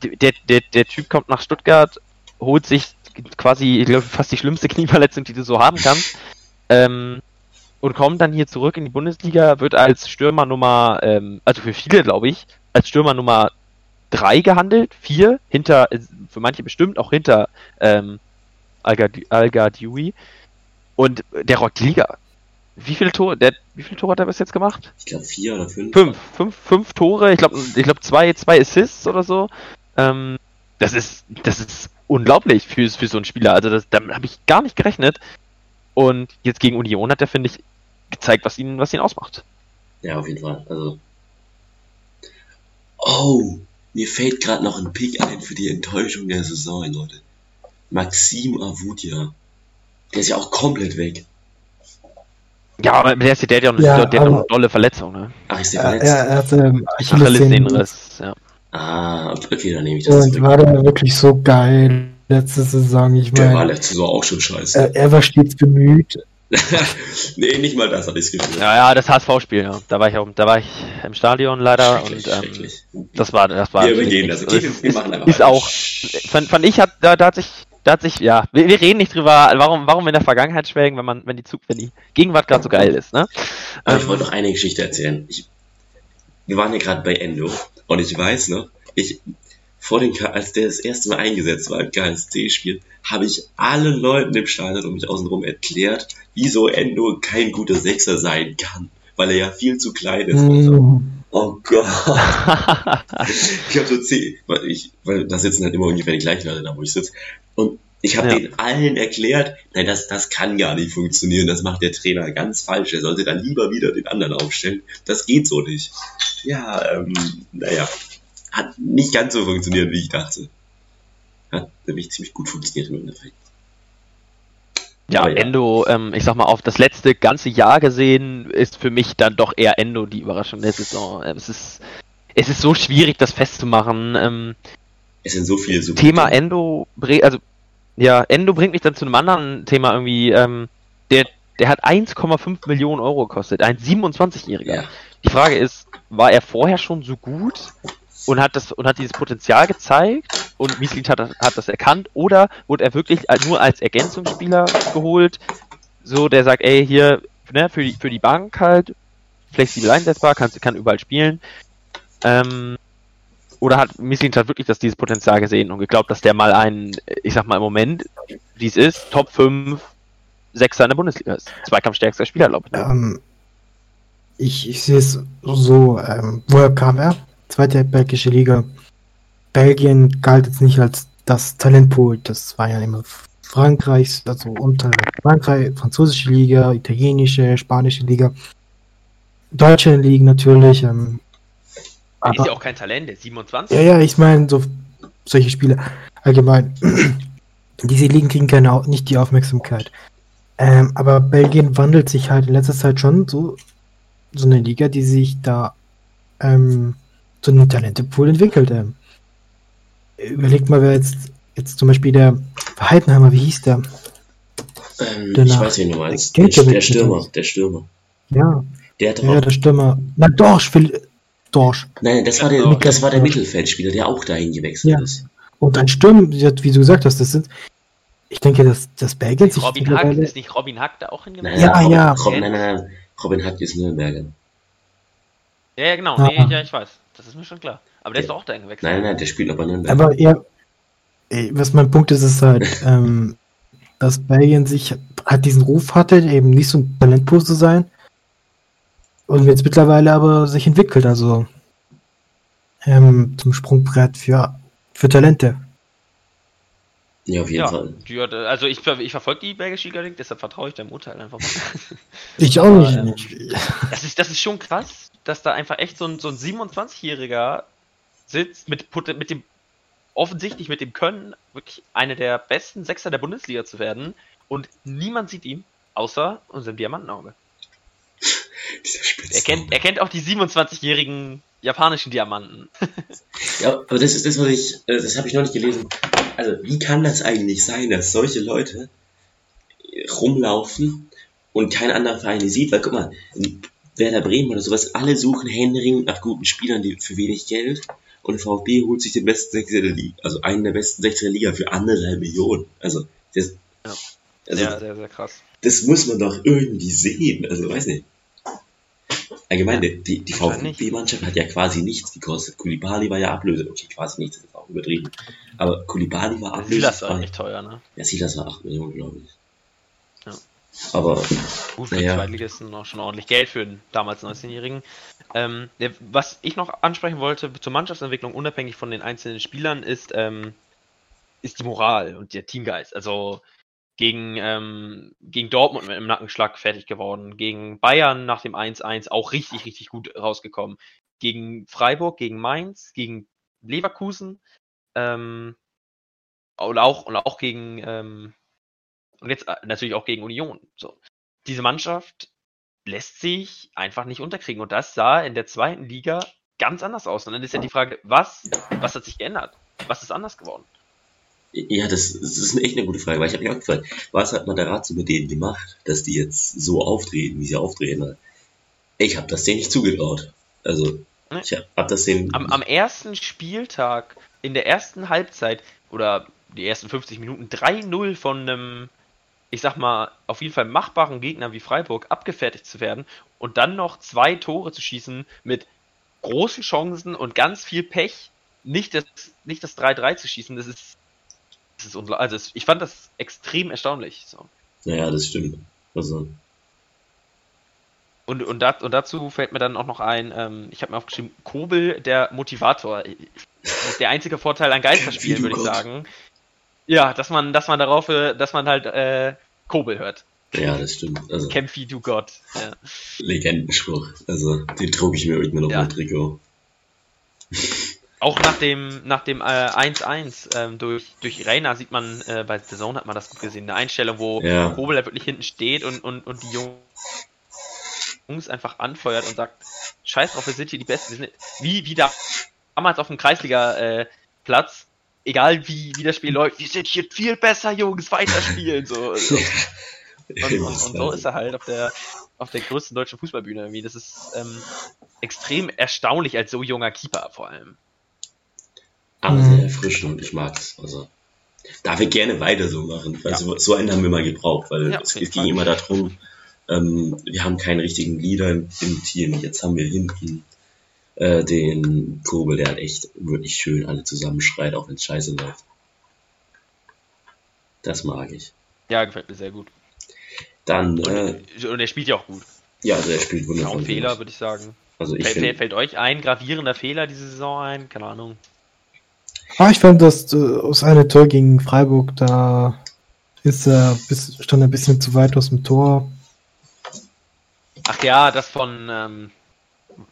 Der, der, der Typ kommt nach Stuttgart, holt sich quasi, ich glaube, fast die schlimmste Knieverletzung, die du so haben kannst. Ähm, und kommt dann hier zurück in die Bundesliga, wird als Stürmer Nummer, ähm, also für viele glaube ich, als Stürmer Nummer drei gehandelt, vier, hinter, für manche bestimmt, auch hinter ähm, Al-Gadioui. Und der rockt die Liga. Wie viele Tore, der, wie viele Tore hat er bis jetzt gemacht? Ich glaube vier oder fünf. Fünf, fünf, fünf Tore, ich glaube ich glaub zwei, zwei Assists oder so. Ähm, das ist, das ist unglaublich für, für so einen Spieler. Also das, damit habe ich gar nicht gerechnet. Und jetzt gegen Union hat er, finde ich, gezeigt, was ihn, was ihn ausmacht. Ja, auf jeden Fall. Also. Oh, mir fällt gerade noch ein Pick ein für die Enttäuschung der Saison, Leute. Maxim Avudia. Der ist ja auch komplett weg. Ja, aber der, ist, der hat ja, der, der hat eine dolle Verletzung, ne? Ach, ist der verletzt? Ja, er hat ähm, Achillessehnenriss, ja. Ah, okay, dann nehme ich das Und war der wirklich so geil letzte Saison? Ich Der war meine, letzte Saison auch schon scheiße. äh, er war stets bemüht. nee, nicht mal das hatte ich Gefühl. Ja, ja, das HSV-Spiel, ja. Da war ich auch, da war ich im Stadion leider und ähm, schrecklich. das war, das war. Wir übergehen das. Okay, Also wir es machen einfach ist auch, fand, fand ich hat, da, da hat sich, da hat sich, ja, wir, wir reden nicht drüber, warum, warum in der Vergangenheit schwelgen, wenn man, wenn die Zug, wenn die Gegenwart gerade so geil ist, ne? Aber ich Ähm, wollte noch eine Geschichte erzählen. Ich, wir waren ja gerade bei Endo und ich weiß noch, ich vor dem K als der das erste Mal eingesetzt war im KSC-Spiel, habe ich allen Leuten im Stadion um mich außenrum erklärt, wieso Endo kein guter Sechser sein kann, weil er ja viel zu klein ist. und so. Mhm. Oh Gott. Ich habe so zehn, weil ich, weil da sitzen halt immer ungefähr die gleichen Leute da, wo ich sitze. Und ich habe Ja. denen allen erklärt, nein, das, das kann gar nicht funktionieren, das macht der Trainer ganz falsch. Er sollte dann lieber wieder den anderen aufstellen. Das geht so nicht. Ja, ähm, naja, hat nicht ganz so funktioniert, wie ich dachte. Hat nämlich ziemlich gut funktioniert im Endeffekt. Ja, ja. Endo, ähm, ich sag mal, auf das letzte ganze Jahr gesehen, ist für mich dann doch eher Endo die Überraschung der Saison. Ähm, Es ist, es ist so schwierig, das festzumachen. Ähm, Es sind so viele super. Thema Endo, bre- also, ja, Endo bringt mich dann zu einem anderen Thema irgendwie, ähm, der, der hat 1,5 Millionen Euro gekostet, ein 27-Jähriger. Ja, Die Frage ist, war er vorher schon so gut und hat das und hat dieses Potenzial gezeigt und Mieslied hat, das- hat das erkannt oder wurde er wirklich nur als Ergänzungsspieler geholt, so der sagt, ey, hier, ne, für die, für die Bank halt, flexibel einsetzbar, kann, kann überall spielen. Ähm, oder hat Mieslied hat wirklich das, dieses Potenzial gesehen und geglaubt, dass der mal ein, ich sag mal im Moment, wie es ist, Top 5 Sechser in der Bundesliga ist. Zweikampfstärkster Spieler, glaube ich. Ähm, ich, ich sehe es so, ähm, woher kam er? Zweite belgische Liga. Belgien galt jetzt nicht als das Talentpool, das war ja immer Frankreichs, also unter Frankreich, französische Liga, italienische, spanische Liga, deutsche Ligen natürlich. Ähm, Der ist aber- ja auch kein Talent, der ist 27. Ja, ja, ich meine, so solche Spiele allgemein. Diese Ligen kriegen keine, nicht die Aufmerksamkeit. Ähm, aber Belgien wandelt sich halt in letzter Zeit schon so, so eine Liga, die sich da ähm, zu einem Talentepool entwickelt. Ähm. Überlegt mal, wer jetzt, jetzt zum Beispiel der Heidenheimer, wie hieß der? ähm, Der ich nach- weiß, wen du meinst. der Der, der Stürmer, der Stürmer. Ja, Der hat ja, auch der Stürmer. Na, Dorsch, Phil, Dorsch. Nein, das war der, das war der Mittelfeldspieler, der auch dahin gewechselt Ja. ist. Und ein Sturm, wie du gesagt hast, das sind, ich denke, dass das Belgien sich Robin Hack, ist nicht Robin Hack da auch hingegangen? Ja, Robin, ja. Robin, nein, nein, nein. Robin Hack ist Nürnberger. Ja, ja, genau. Ah. Nee, ja, ich weiß. Das ist mir schon klar. Aber der ist Ja. doch auch dahin gewechselt. Nein, nein, der spielt aber Nürnberg. Aber ja, ey, was mein Punkt ist, ist halt, ähm, dass Belgien sich halt diesen Ruf hatte, eben nicht so ein Talentpool zu sein. Und jetzt mittlerweile aber sich entwickelt, also ähm, zum Sprungbrett für, für Talente. ja, auf jeden Ja, Fall. die also ich, ich verfolge die belgische Liga nicht, deshalb vertraue ich deinem Urteil einfach mal. Ich auch Aber, nicht. ähm, Das ist, das ist schon krass, dass da einfach echt so ein, so ein 27-Jähriger sitzt mit, mit dem, offensichtlich mit dem Können, wirklich eine der besten Sechser der Bundesliga zu werden und niemand sieht ihn, außer unserem Diamantenauge. Er kennt, er kennt auch die 27-jährigen japanischen Diamanten. Ja, aber das ist das, was ich, äh, das habe ich noch nicht gelesen. Also, wie kann das eigentlich sein, dass solche Leute rumlaufen und kein anderer Verein sieht? Weil, guck mal, Werder Bremen oder sowas, alle suchen händeringend nach guten Spielern die für wenig Geld und VfB holt sich den besten Sechser der Liga, also einen der besten Sechser der Liga für anderthalb Millionen. Also, das, Ja. also sehr, sehr, sehr krass. das muss man doch irgendwie sehen. Also, weiß nicht. Allgemein, die, die, die. VfB-Mannschaft hat ja quasi nichts gekostet. Kulibali war ja Ablöse. Okay, quasi nichts, das ist auch übertrieben. Aber Kulibali war Silas war nicht teuer, ne? Ja, Silas war 8 Millionen, glaube ich. Ja. Aber, Gut für Naja. Zweitligisten auch schon ordentlich Geld für einen damals 19-Jährigen. Ähm, was ich noch ansprechen wollte zur Mannschaftsentwicklung, unabhängig von den einzelnen Spielern, ist, ähm, ist die Moral und der Teamgeist. Also gegen, ähm, gegen Dortmund mit einem Nackenschlag fertig geworden, gegen Bayern nach dem 1-1 auch richtig, richtig gut rausgekommen. Gegen Freiburg, gegen Mainz, gegen Leverkusen ähm, und auch, und auch gegen ähm, und jetzt äh, natürlich auch gegen Union. So. Diese Mannschaft lässt sich einfach nicht unterkriegen. Und das sah in der zweiten Liga ganz anders aus. Und dann ist ja die Frage, was, was hat sich geändert? Was ist anders geworden? Ja, das, das ist echt eine gute Frage, weil ich habe mich auch gefragt, was hat Matarazzo mit denen gemacht, dass die jetzt so auftreten, wie sie auftreten? Ich habe das denen nicht zugetraut. Also, ich habe hab das denen... Am, am ersten Spieltag, in der ersten Halbzeit, oder die ersten 50 Minuten, 3-0 von einem, ich sag mal, auf jeden Fall machbaren Gegner wie Freiburg abgefertigt zu werden und dann noch zwei Tore zu schießen mit großen Chancen und ganz viel Pech, nicht das, nicht das 3-3 zu schießen, das ist das ist unglaublich. Also es, ich fand das extrem erstaunlich. So. Naja, das stimmt. Also. Und, und, dat, und dazu fällt mir dann auch noch ein, ähm, ich habe mir aufgeschrieben, Kobel, der Motivator. Der einzige Vorteil an Geisterspielen, würde ich sagen. Ja, dass man, dass man darauf, äh, dass man halt äh, Kobel hört. Ja, das stimmt. Also, Kämpf wie du Gott. Ja. Legendenspruch. Also, den drucke ich mir irgendwann noch ja. auf Trikot. Auch nach dem nach dem 1-1 äh, ähm, durch, durch Reina sieht man, äh, bei The Zone hat man das gut gesehen, eine Einstellung, wo ja. Kobel wirklich hinten steht und, und, und die Jungs einfach anfeuert und sagt, scheiß drauf, wir sind hier die Besten. Wir sind, wie, wie da damals auf dem Kreisliga-Platz, äh, egal wie, wie das Spiel läuft, wir sind hier viel besser, Jungs, weiterspielen. So. und, und, und, so ist er halt auf der, auf der größten deutschen Fußballbühne irgendwie. Das ist ähm, extrem erstaunlich als so junger Keeper vor allem aber sehr erfrischend und ich mag es. Also darf ich gerne weiter so machen. Also ja. so einen haben wir mal gebraucht, weil ja, es, es ging immer darum, ähm, wir haben keinen richtigen Leader im, im Team. Jetzt haben wir hinten äh, den Kobel, der halt echt wirklich schön alle zusammenschreit, auch wenn es scheiße läuft. Das mag ich. Ja, gefällt mir sehr gut. Dann, und, äh, und er spielt ja auch gut. Ja, also er spielt wunderbar. Kaum Fehler, würde ich sagen. Also ich fällt, find, fällt euch ein gravierender Fehler diese Saison ein? Keine Ahnung. Ah, ich fand das äh, aus einem Tor gegen Freiburg, da ist er bis, stand er ein bisschen zu weit aus dem Tor. Ach ja, das von ähm,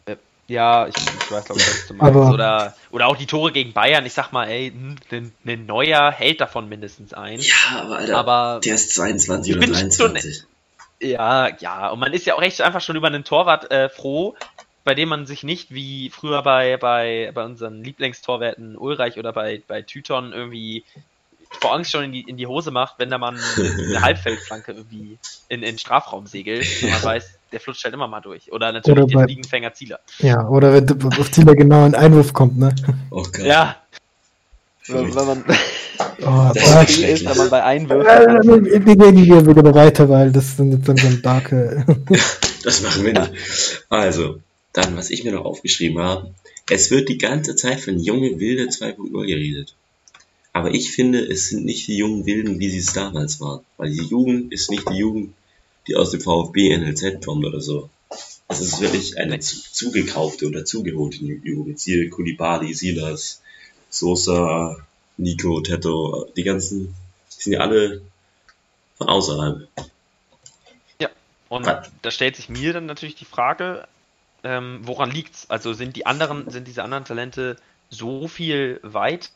äh, ja, ich, ich weiß glaube ich, was du meinst. Aber, oder, oder auch die Tore gegen Bayern. Ich sag mal, ey, ein, ein neuer hält davon mindestens ein. Ja, aber Alter, aber der ist 22 oder 23. Schon, ja, ja, und man ist ja auch echt einfach schon über einen Torwart äh, froh, bei dem man sich nicht wie früher bei, bei, bei unseren Lieblingstorwerten Ulreich oder bei, bei Tyton irgendwie vor Angst schon in die, in die Hose macht, wenn da man eine Halbfeldflanke irgendwie in, in Strafraum segelt und man weiß, der flutscht halt immer mal durch. Oder natürlich oder bei, den Fliegenfänger Zieler. Ja, oder wenn auf Zieler genau ein Einwurf kommt, ne? Oh Gott. Ja. Wenn, wenn man oh, das ist, wenn man bei Einwürfen. Wir gehen hier wieder weiter, weil das sind jetzt langsam dark. das machen wir nicht. Also, dann, was ich mir noch aufgeschrieben habe, es wird die ganze Zeit von junge Wilde 2.0 geredet. Aber ich finde, es sind nicht die jungen Wilden, wie sie es damals waren. Weil die Jugend ist nicht die Jugend, die aus dem VfB NLZ kommt oder so. Es ist wirklich eine zugekaufte oder zugeholte Jugend. Siehe Kulibali, Silas, Sosa, Nico, Tetto, die ganzen, die sind ja alle von außerhalb. Ja, und da stellt sich mir dann natürlich die Frage, ähm, woran liegt's? Also sind die anderen, sind diese anderen Talente so viel weiter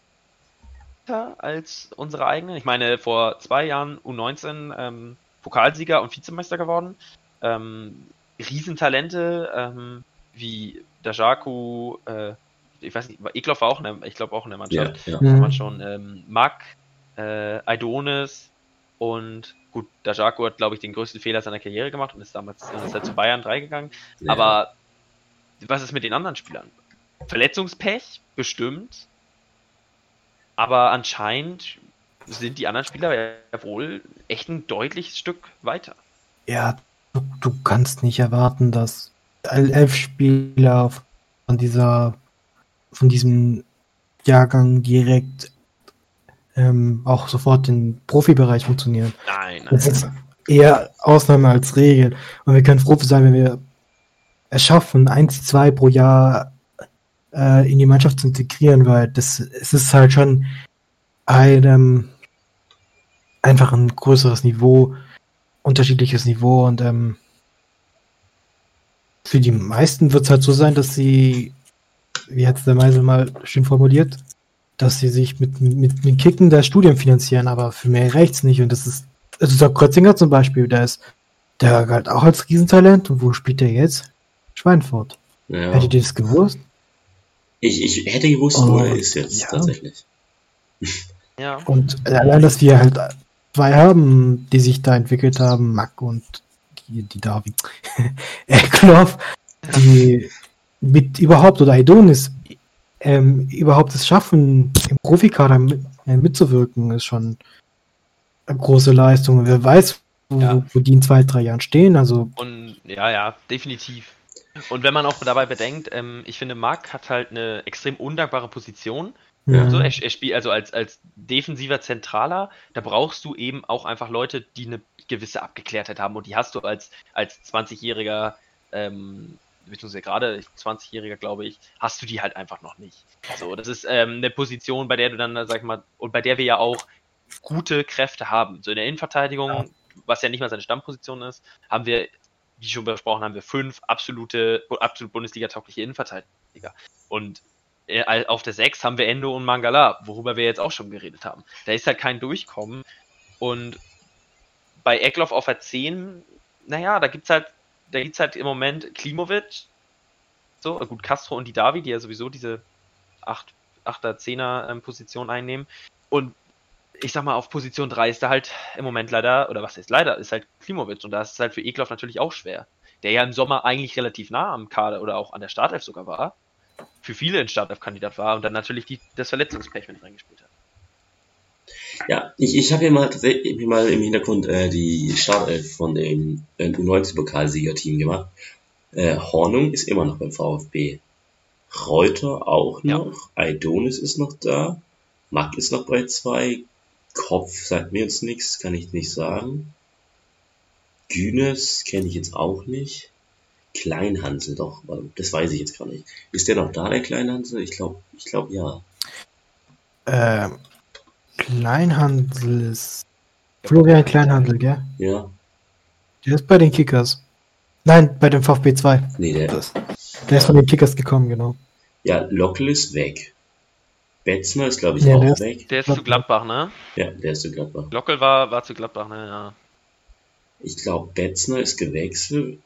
als unsere eigenen? Ich meine, vor zwei Jahren U19 ähm, Pokalsieger und Vizemeister geworden. Ähm, Riesentalente ähm, wie Dajaku, äh, ich weiß nicht, Ekloff war auch in der, ich glaube auch in der Mannschaft, ja, ja. kann man schon, ähm, Mack, äh, Aidonis und gut, Dajaku hat, glaube ich, den größten Fehler seiner Karriere gemacht und ist damals ist halt zu Bayern 3 gegangen. Ja. Aber was ist mit den anderen Spielern? Verletzungspech, bestimmt. Aber anscheinend sind die anderen Spieler ja wohl echt ein deutliches Stück weiter. Ja, du, du kannst nicht erwarten, dass elf Spieler von dieser, von diesem Jahrgang direkt ähm, auch sofort im Profibereich funktionieren. Nein, nein. Das ist eher Ausnahme als Regel. Und wir können froh sein, wenn wir es schaffen, eins, zwei pro Jahr äh, in die Mannschaft zu integrieren, weil das es ist halt schon ein einfach ein größeres Niveau, unterschiedliches Niveau und ähm, für die meisten wird es halt so sein, dass sie, wie hat es der Meisel mal schön formuliert, dass sie sich mit, mit, mit Kicken der Studien finanzieren, aber für mehr reicht's nicht und das ist, also der Krötzinger zum Beispiel, der ist, der galt auch als Riesentalent und wo spielt er jetzt? Schweinfurt. Ja. Hättet ihr das gewusst? Ich, ich hätte gewusst, wo Oh, er ist jetzt ja. tatsächlich. Ja. Und allein, dass wir halt zwei haben, die sich da entwickelt haben, Mack und die, die Davi, Eckloff, die mit überhaupt oder Idonis ähm, überhaupt es schaffen, im Profikader mit, äh, mitzuwirken, ist schon eine große Leistung. Und wer weiß, wo, Ja. wo die in zwei, drei Jahren stehen. Also, Und ja, ja, definitiv. Und wenn man auch dabei bedenkt, ähm, ich finde, Marc hat halt eine extrem undankbare Position. Ja. So, er, er spielt also als, als defensiver Zentraler, da brauchst du eben auch einfach Leute, die eine gewisse Abgeklärtheit haben und die hast du als, als 20-jähriger, ähm, beziehungsweise gerade 20-jähriger, glaube ich, hast du die halt einfach noch nicht. So, das ist ähm, eine Position, bei der du dann, sag ich mal, und bei der wir ja auch gute Kräfte haben. So in der Innenverteidigung, Ja. was ja nicht mal seine Stammposition ist, haben wir, wie schon besprochen, haben wir fünf absolute, absolut Bundesliga-taugliche Innenverteidiger. Und auf der 6 haben wir Endo und Mangala, worüber wir jetzt auch schon geredet haben. Da ist halt kein Durchkommen. Und bei Eckloff auf der 10, naja, da gibt's halt, da gibt's halt im Moment Klimovic, so, äh, gut, Castro und die Davi, die ja sowieso diese 8, 8er, 10er ähm, Position einnehmen. Und ich sag mal, auf Position 3 ist da halt im Moment leider, oder was ist leider, ist halt Klimovic. Und da ist es halt für Eckloff natürlich auch schwer. Der ja im Sommer eigentlich relativ nah am Kader oder auch an der Startelf sogar war. Für viele ein Startelf-Kandidat war und dann natürlich die, das Verletzungspech mit reingespielt hat. Ja, ich, ich habe hier mal tatsächlich mir mal im Hintergrund äh, die Startelf von dem äh, U19-Pokalsiegerteam gemacht. Äh, Hornung ist immer noch beim VfB. Reuter auch Ja. noch. Aidonis ist noch da. Mack ist noch bei zwei. Kopf sagt mir jetzt nichts, kann ich nicht sagen. Günes kenne ich jetzt auch nicht. Kleinhansel doch, aber das weiß ich jetzt gar nicht. Ist der noch da, der Kleinhansel? Ich glaube, ich glaube ja. ähm, Kleinhandel ist. Florian Kleinhandel, gell? Ja. Der ist bei den Kickers. Nein, bei dem VfB 2. Nee, der, Das, der ist von den Kickers gekommen, genau. Ja, Lockel ist weg. Betzner ist, glaube ich, Ja, auch der ist- weg. Der ist zu Gladbach, ne? Ja, der ist zu Gladbach. Glockel war, war zu Gladbach, ne? Ja. Ich glaube, Betzner ist gewechselt.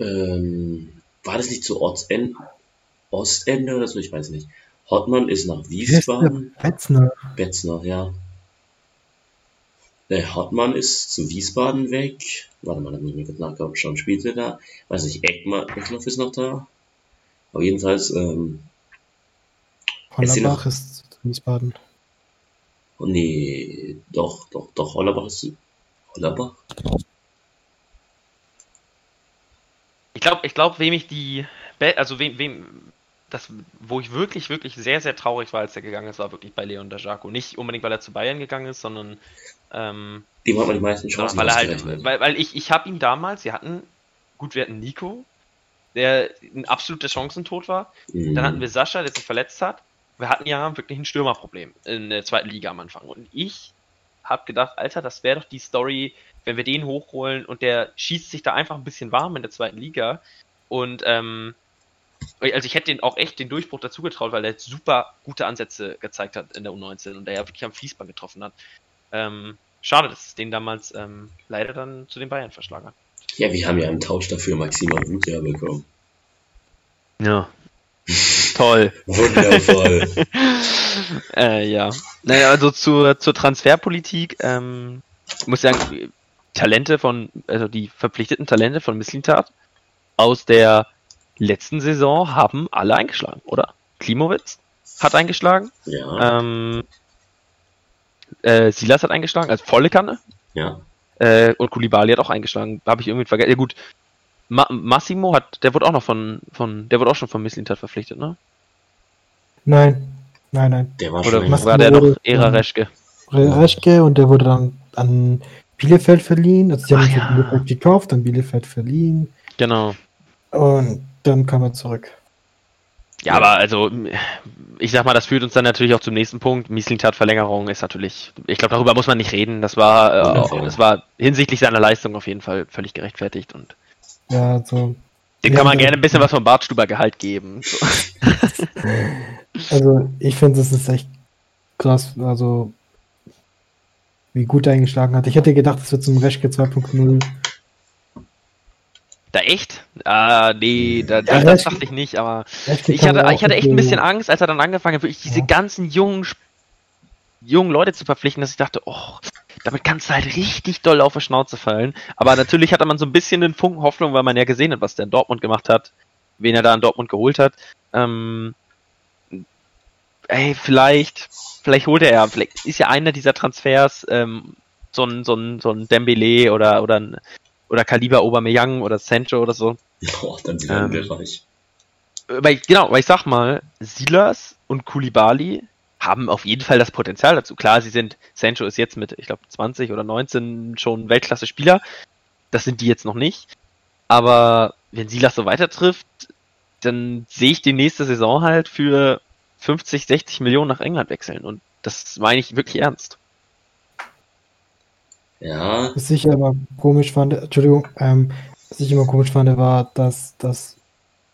Ähm, war das nicht zu Ortsend Ostende oder so? Ich weiß nicht. Hottmann ist nach Wiesbaden. Betzner? Betzner, ja. Der Hottmann ist zu Wiesbaden weg. Warte mal, da muss ich mir kurz nachgucken. Schon spielt er da. Weiß nicht, Eckloff ist noch da. Aber jedenfalls, ähm, Hollerbach ist Wiesbaden. oh nee, doch, doch, doch, Hollerbach ist zu, Hollerbach? Ich glaube, ich glaube, wem ich die, also wem, wem, das, wo ich wirklich, wirklich sehr, sehr traurig war, als er gegangen ist, war wirklich bei Leon Dajaco. Nicht unbedingt, weil er zu Bayern gegangen ist, sondern ähm, Dem hat man die meisten Chancen weil halt, weil, weil ich, ich habe ihn damals, wir hatten, gut, wir hatten Nico, der ein absoluter Chancentod war. Mhm. Dann hatten wir Sascha, der sich verletzt hat. Wir hatten ja wirklich ein Stürmerproblem in der zweiten Liga am Anfang. Und ich habe gedacht, Alter, das wäre doch die Story, wenn wir den hochholen und der schießt sich da einfach ein bisschen warm in der zweiten Liga. Und ähm, also ich hätte den auch echt den Durchbruch dazu getraut, weil er super gute Ansätze gezeigt hat in der U19 und der ja wirklich am Fließband getroffen hat. Ähm, schade, dass es den damals ähm, leider dann zu den Bayern verschlagen hat. Ja, wir haben ja im Tausch dafür Maxima Wutja bekommen. Ja. Toll. Wundervoll. äh, ja. Naja, also zur, zur Transferpolitik, ähm, ich muss sagen, Talente von, also die verpflichteten Talente von Misslintat aus der letzten Saison haben alle eingeschlagen, oder? Klimowitz hat eingeschlagen, ja, ähm, äh, Silas hat eingeschlagen, also volle Kanne, ja. äh, und Kulibali hat auch eingeschlagen, habe ich irgendwie vergessen. Ja gut, Ma Massimo hat, der wurde auch noch von, von, der wurde auch schon von Misslintat verpflichtet, ne? Nein, nein, nein. Der war Oder schon war der noch Era Reschke? Reschke und der wurde dann an Bielefeld verliehen. Also sie haben ihn ja. Bielefeld gekauft, dann Bielefeld verliehen Genau. und dann kam er zurück. Ja, aber also, ich sag mal, das führt uns dann natürlich auch zum nächsten Punkt. Mieslintat Verlängerung ist natürlich, ich glaube, darüber muss man nicht reden. Das war, äh, das war hinsichtlich seiner Leistung auf jeden Fall völlig gerechtfertigt und Ja, also, dem kann man gerne ein bisschen was vom Bartstuber Gehalt geben. So. also ich finde, es ist echt krass, also wie gut er eingeschlagen hat. Ich hätte gedacht, es wird zum Reschke 2.0. Da echt? Ah, nee, da, Ja, das, dachte ich nicht, aber ich hatte, ich hatte echt ein bisschen Angst, als er dann angefangen hat, wirklich diese Ja. ganzen jungen, jungen Leute zu verpflichten, dass ich dachte, oh, damit kannst du halt richtig doll auf die Schnauze fallen. Aber natürlich hatte man so ein bisschen den Funken Hoffnung, weil man ja gesehen hat, was der in Dortmund gemacht hat, wen er da in Dortmund geholt hat. Ähm, ey, vielleicht, vielleicht holt er ja, vielleicht ist ja einer dieser Transfers ähm, so ein, so ein, so ein Dembele oder, oder ein, oder Kaliber Aubameyang oder Sancho oder so. Boah, dann werden Ähm. wir reich. weil, genau, weil ich sag mal, Silas und Kulibali haben auf jeden Fall das Potenzial dazu. Klar, sie sind, Sancho ist jetzt mit, ich glaube, 20 oder 19 schon Weltklasse-Spieler. Das sind die jetzt noch nicht. Aber wenn Silas so weiter trifft, dann sehe ich die nächste Saison halt für 50, 60 Millionen nach England wechseln. Und das meine ich wirklich ernst. Ja, Was ich aber komisch fand, Entschuldigung, ähm, was ich immer komisch fand, war, dass, dass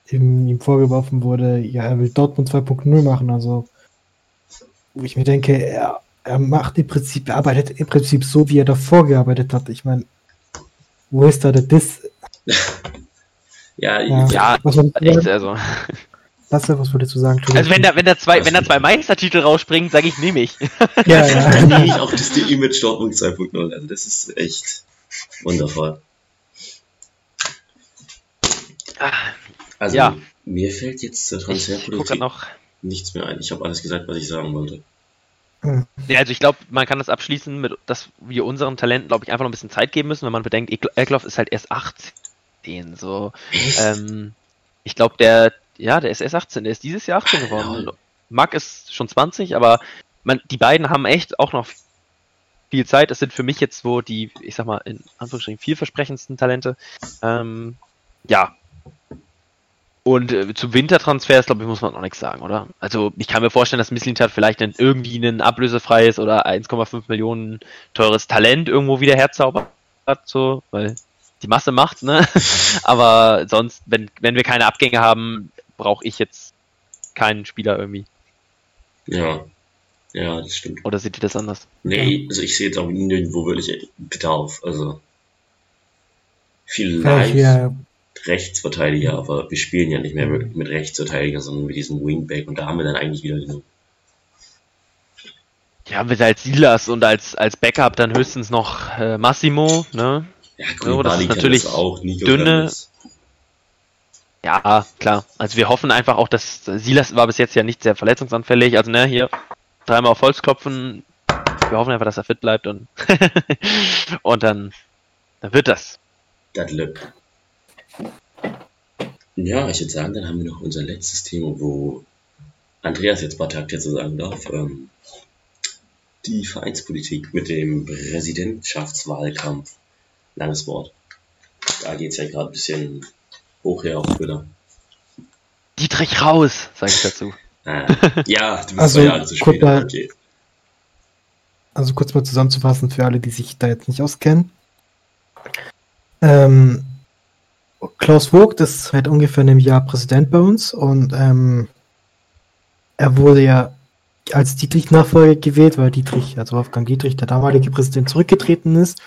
ihm, ihm vorgeworfen wurde, ja, er will Dortmund 2.0 machen, also wo ich mir denke, er, er macht im Prinzip, er arbeitet im Prinzip so, wie er davor gearbeitet hat. Ich meine, wo ist da der Diss? ja, Ja. Ja, echt, also. Lasse, was wolltest du sagen? Also wenn da, wenn da zwei, wenn da zwei Meistertitel rausspringen, sage ich, nehme ich. ja, ja. Dann nehme ich auch das die Image Dortmund 2.0. Also das ist echt wundervoll. Also Ja. mir fällt jetzt zur Transferpolitik noch. nichts mehr ein. Ich habe alles gesagt, was ich sagen wollte. Ja, also ich glaube, man kann das abschließen mit, dass wir unseren Talenten, glaube ich, einfach noch ein bisschen Zeit geben müssen, wenn man bedenkt, Ekl- Ekloff ist halt erst 18, so. Ähm, ich glaube, der, ja, der ist erst 18, der ist dieses Jahr 18 geworden. Lol. Marc ist schon 20, aber man, die beiden haben echt auch noch viel Zeit. Es sind für mich jetzt so die, ich sag mal, in Anführungsstrichen vielversprechendsten Talente. Ähm, ja. Und äh, zu Wintertransfers, glaube ich, muss man noch nichts sagen, oder? Also ich kann mir vorstellen, dass Misslintat vielleicht ein, irgendwie ein ablösefreies oder 1,5 Millionen teures Talent irgendwo wieder herzaubert, so, weil die Masse macht, ne? Aber sonst, wenn, wenn wir keine Abgänge haben, brauche ich jetzt keinen Spieler irgendwie. Ja. Ja, das stimmt. Oder seht ihr das anders? Nee, also ich sehe jetzt auch nirgendwo wirklich Bedarf. Also Vielleicht vielleicht wieder Rechtsverteidiger, aber wir spielen ja nicht mehr mit Rechtsverteidiger, sondern mit diesem Wingback und da haben wir dann eigentlich wieder genug. Ja, mit als Silas und als, als Backup dann höchstens noch äh, Massimo, ne? Ja, Oh, das ist Koulibaly kann natürlich das auch, Nico dünne- Fernandes. Ja, klar. Also wir hoffen einfach auch, dass Silas war bis jetzt ja nicht sehr verletzungsanfällig. Also ne, hier dreimal auf Holz klopfen. Wir hoffen einfach, dass er fit bleibt und und dann, dann wird das. Das Glück. Ja, ich würde sagen, dann haben wir noch unser letztes Thema, wo Andreas jetzt ein paar Takte zu sagen darf. Ähm, die Vereinspolitik mit dem Präsidentschaftswahlkampf. Langes Wort. Da geht's ja gerade ein bisschen hoch her auf Twitter. Dietrich raus, sage ich dazu. Ah, ja, du bist Also, zwei Jahre zu spät. mal. Okay. Also kurz mal zusammenzufassen für alle, die sich da jetzt nicht auskennen. Ähm, Klaus Vogt ist seit ungefähr einem Jahr Präsident bei uns und ähm, er wurde ja als Dietrich-Nachfolger gewählt, weil Dietrich, also Wolfgang Dietrich, der damalige Präsident, zurückgetreten ist.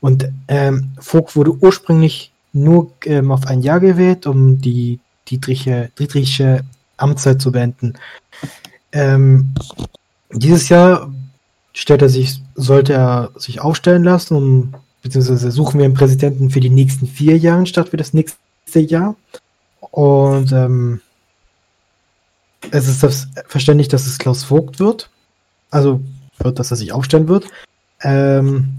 Und ähm, Vogt wurde ursprünglich nur ähm, auf ein Jahr gewählt, um die Dietriche, Dietrichsche Amtszeit zu beenden. Ähm, dieses Jahr stellt er sich, sollte er sich aufstellen lassen, um, beziehungsweise suchen wir einen Präsidenten für die nächsten vier Jahre statt für das nächste Jahr. Und ähm, es ist das verständlich, dass es Klaus Vogt wird. Also wird, dass er sich aufstellen wird. Ähm,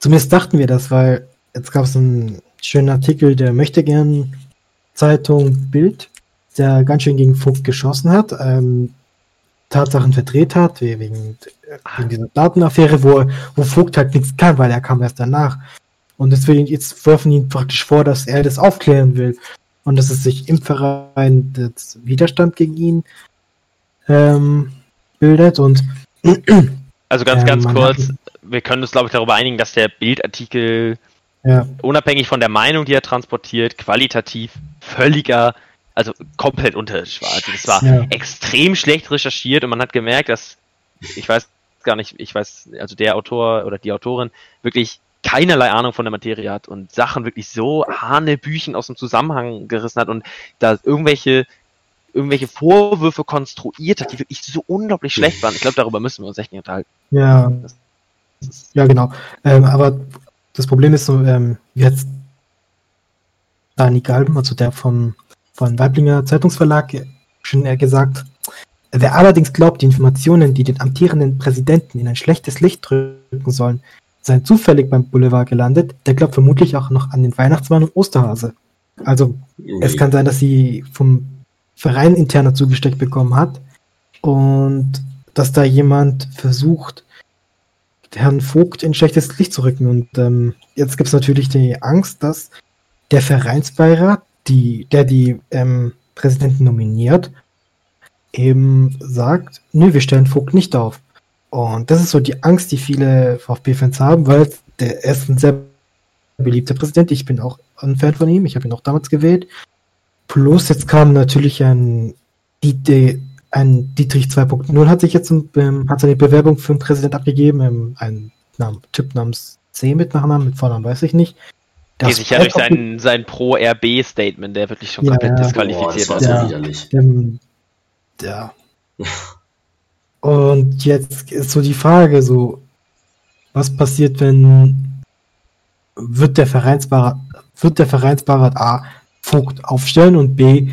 zumindest dachten wir das, weil jetzt gab es einen schönen Artikel der möchte gern Zeitung Bild, der ganz schön gegen Vogt geschossen hat. Ähm, Tatsachen verdreht hat, wegen, wegen dieser Datenaffäre, wo, wo Vogt halt nichts kann, weil er kam erst danach. Und deswegen jetzt werfen ihn praktisch vor, dass er das aufklären will. Und dass es sich im Verein das Widerstand gegen ihn ähm, bildet. Und Also ganz, Ähm, ganz man kurz, wir können uns, glaube ich, darüber einigen, dass der Bildartikel ja, unabhängig von der Meinung, die er transportiert, qualitativ völliger, also komplett unterirdisch war. Also das war Ja. extrem schlecht recherchiert und man hat gemerkt, dass, ich weiß gar nicht, ich weiß, also der Autor oder die Autorin wirklich keinerlei Ahnung von der Materie hat und Sachen wirklich so Hanebüchen aus dem Zusammenhang gerissen hat und da irgendwelche irgendwelche Vorwürfe konstruiert hat, die wirklich so unglaublich schlecht waren. Ich glaube, darüber müssen wir uns echt nicht unterhalten. Ja, ja genau. Ähm, aber das Problem ist so, ähm, jetzt Dani Galben, also der vom, von Weiblinger Zeitungsverlag, schon gesagt, wer allerdings glaubt, die Informationen, die den amtierenden Präsidenten in ein schlechtes Licht drücken sollen, seien zufällig beim Boulevard gelandet, der glaubt vermutlich auch noch an den Weihnachtsmann und Osterhase. Also nee. es kann sein, dass sie vom Verein interner zugesteckt bekommen hat und dass da jemand versucht, Herrn Vogt in schlechtes Licht zu rücken. Und ähm, jetzt gibt es natürlich die Angst, dass der Vereinsbeirat, die, der die ähm, Präsidenten nominiert, eben sagt, nö, wir stellen Vogt nicht auf. Und das ist so die Angst, die viele VfB-Fans haben, weil der ist ein sehr beliebter Präsident. Ich bin auch ein Fan von ihm. Ich habe ihn auch damals gewählt. Plus jetzt kam natürlich ein, ein Dietrich 2.0 hat sich jetzt ähm, hat seine Bewerbung für einen Präsident abgegeben, ähm, ein Namen, Typ namens C mit Nachnamen, mit Vornamen weiß ich nicht. Das nee, sicher durch sein, sein Pro-RB-Statement, der wirklich schon ja, komplett disqualifiziert Boah, das war so widerlich. Ähm, ja. Und jetzt ist so die Frage, so, was passiert, wenn wird der Vereinsbeirat, wird der Vereinsbeirat A Vogt aufstellen und B,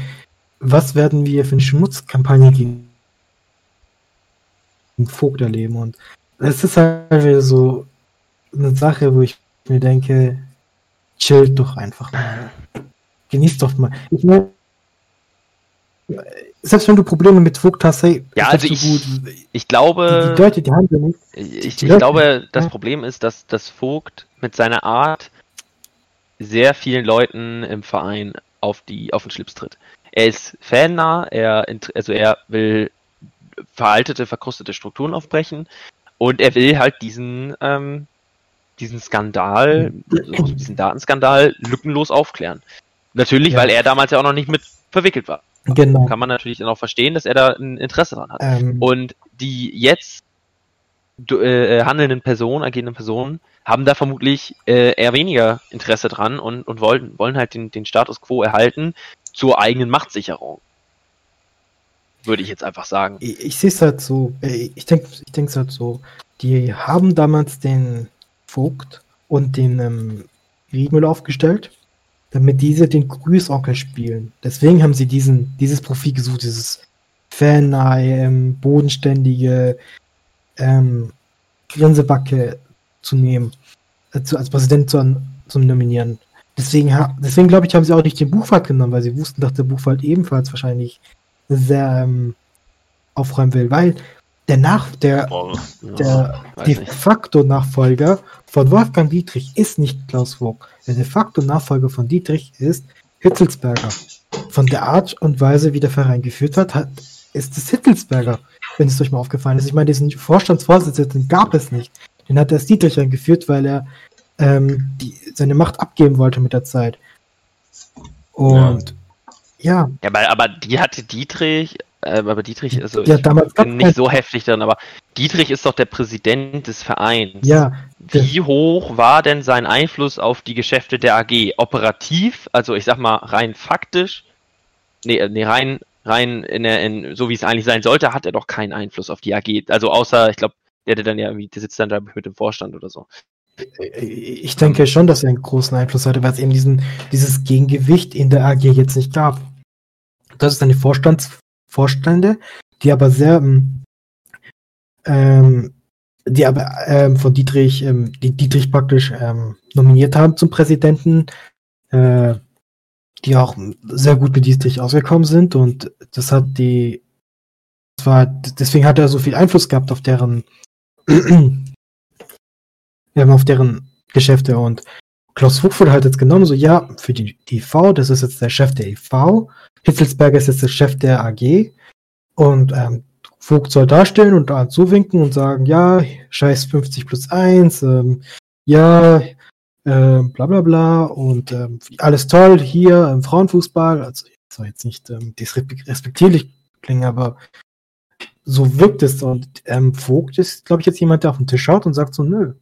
was werden wir für eine Schmutzkampagne gegen Vogt erleben? Und es ist halt wieder so eine Sache, wo ich mir denke, chillt doch einfach mal. Genießt doch mal. Ich meine, selbst wenn du Probleme mit Vogt hast, hey, ja, also ich, gut. ich glaube, die, Leute, die ja nicht. Ich, ich glaube, das Problem ist, dass das Vogt mit seiner Art sehr vielen Leuten im Verein auf die auf den Schlips tritt. Er ist fannah, er also er will veraltete, verkrustete Strukturen aufbrechen und er will halt diesen ähm, diesen Skandal, also diesen Datenskandal lückenlos aufklären. Natürlich, ja. weil er damals ja auch noch nicht mit verwickelt war. Genau. Kann man natürlich dann auch verstehen, dass er da ein Interesse dran hat. Ähm. Und die jetzt äh, handelnden Personen, agierenden Personen, haben da vermutlich äh, eher weniger Interesse dran und, und wollen, wollen halt den, den Status quo erhalten zur eigenen Machtsicherung. Würde ich jetzt einfach sagen. Ich, ich sehe es halt so, äh, ich denke ich es halt so, die haben damals den Vogt und den ähm, Riedmüller aufgestellt, damit diese den Grüßonkel spielen. Deswegen haben sie diesen, dieses Profil gesucht, dieses fannahe, ähm, bodenständige, ähm, Grinsebacke zu nehmen, äh, zu, als Präsident zu, zu nominieren. Deswegen, deswegen glaube ich, haben sie auch nicht den Buchwald genommen, weil sie wussten, dass der Buchwald ebenfalls wahrscheinlich sehr ähm, aufräumen will, weil der Nach, der, oh, der de facto Nachfolger von Wolfgang Dietrich ist nicht Klaus Vogt. Der de facto Nachfolger von Dietrich ist Hitzelsberger. Von der Art und Weise, wie der Verein geführt hat, hat ist es Hitzelsberger, wenn es euch mal aufgefallen ist. Ich meine, diesen Vorstandsvorsitzenden gab es nicht. Den hat erst Dietrich eingeführt, weil er ähm, die, seine Macht abgeben wollte mit der Zeit. Und ja. Ja, aber, aber die hatte Dietrich, äh, aber Dietrich, also ja, damals bin nicht so heftig drin, aber Dietrich ist doch der Präsident des Vereins. Ja. Wie hoch war denn sein Einfluss auf die Geschäfte der AG? Operativ, also ich sag mal rein faktisch, nee, äh, nee rein, rein in der, in, so wie es eigentlich sein sollte, hat er doch keinen Einfluss auf die AG. Also außer, ich glaube, der, der dann ja irgendwie, der sitzt dann da mit dem Vorstand oder so. Ich denke schon, dass er einen großen Einfluss hatte, weil es eben diesen, dieses Gegengewicht in der AG jetzt nicht gab. Das ist eine Vorstands Vorstände, die aber sehr, ähm, ähm, die aber ähm, von Dietrich, ähm, die Dietrich praktisch ähm, nominiert haben zum Präsidenten, äh, die auch sehr gut mit Dietrich ausgekommen sind und das hat die, das war, deswegen hat er so viel Einfluss gehabt auf deren wir haben auf deren Geschäfte und Klaus Vogt wurde halt jetzt genommen, so ja, für die, EV, das ist jetzt der Chef der EV, Hitzelsberger ist jetzt der Chef der AG und ähm, Vogt soll dastehen und da zuwinken und sagen, ja, scheiß 50 plus 1, ähm, ja, äh, bla bla bla. Und ähm, alles toll hier im Frauenfußball, also soll jetzt nicht ähm, disrespektierlich klingen, aber so wirkt es. Und ähm, Vogt ist, glaube ich, jetzt jemand, der auf den Tisch schaut und sagt so, nö,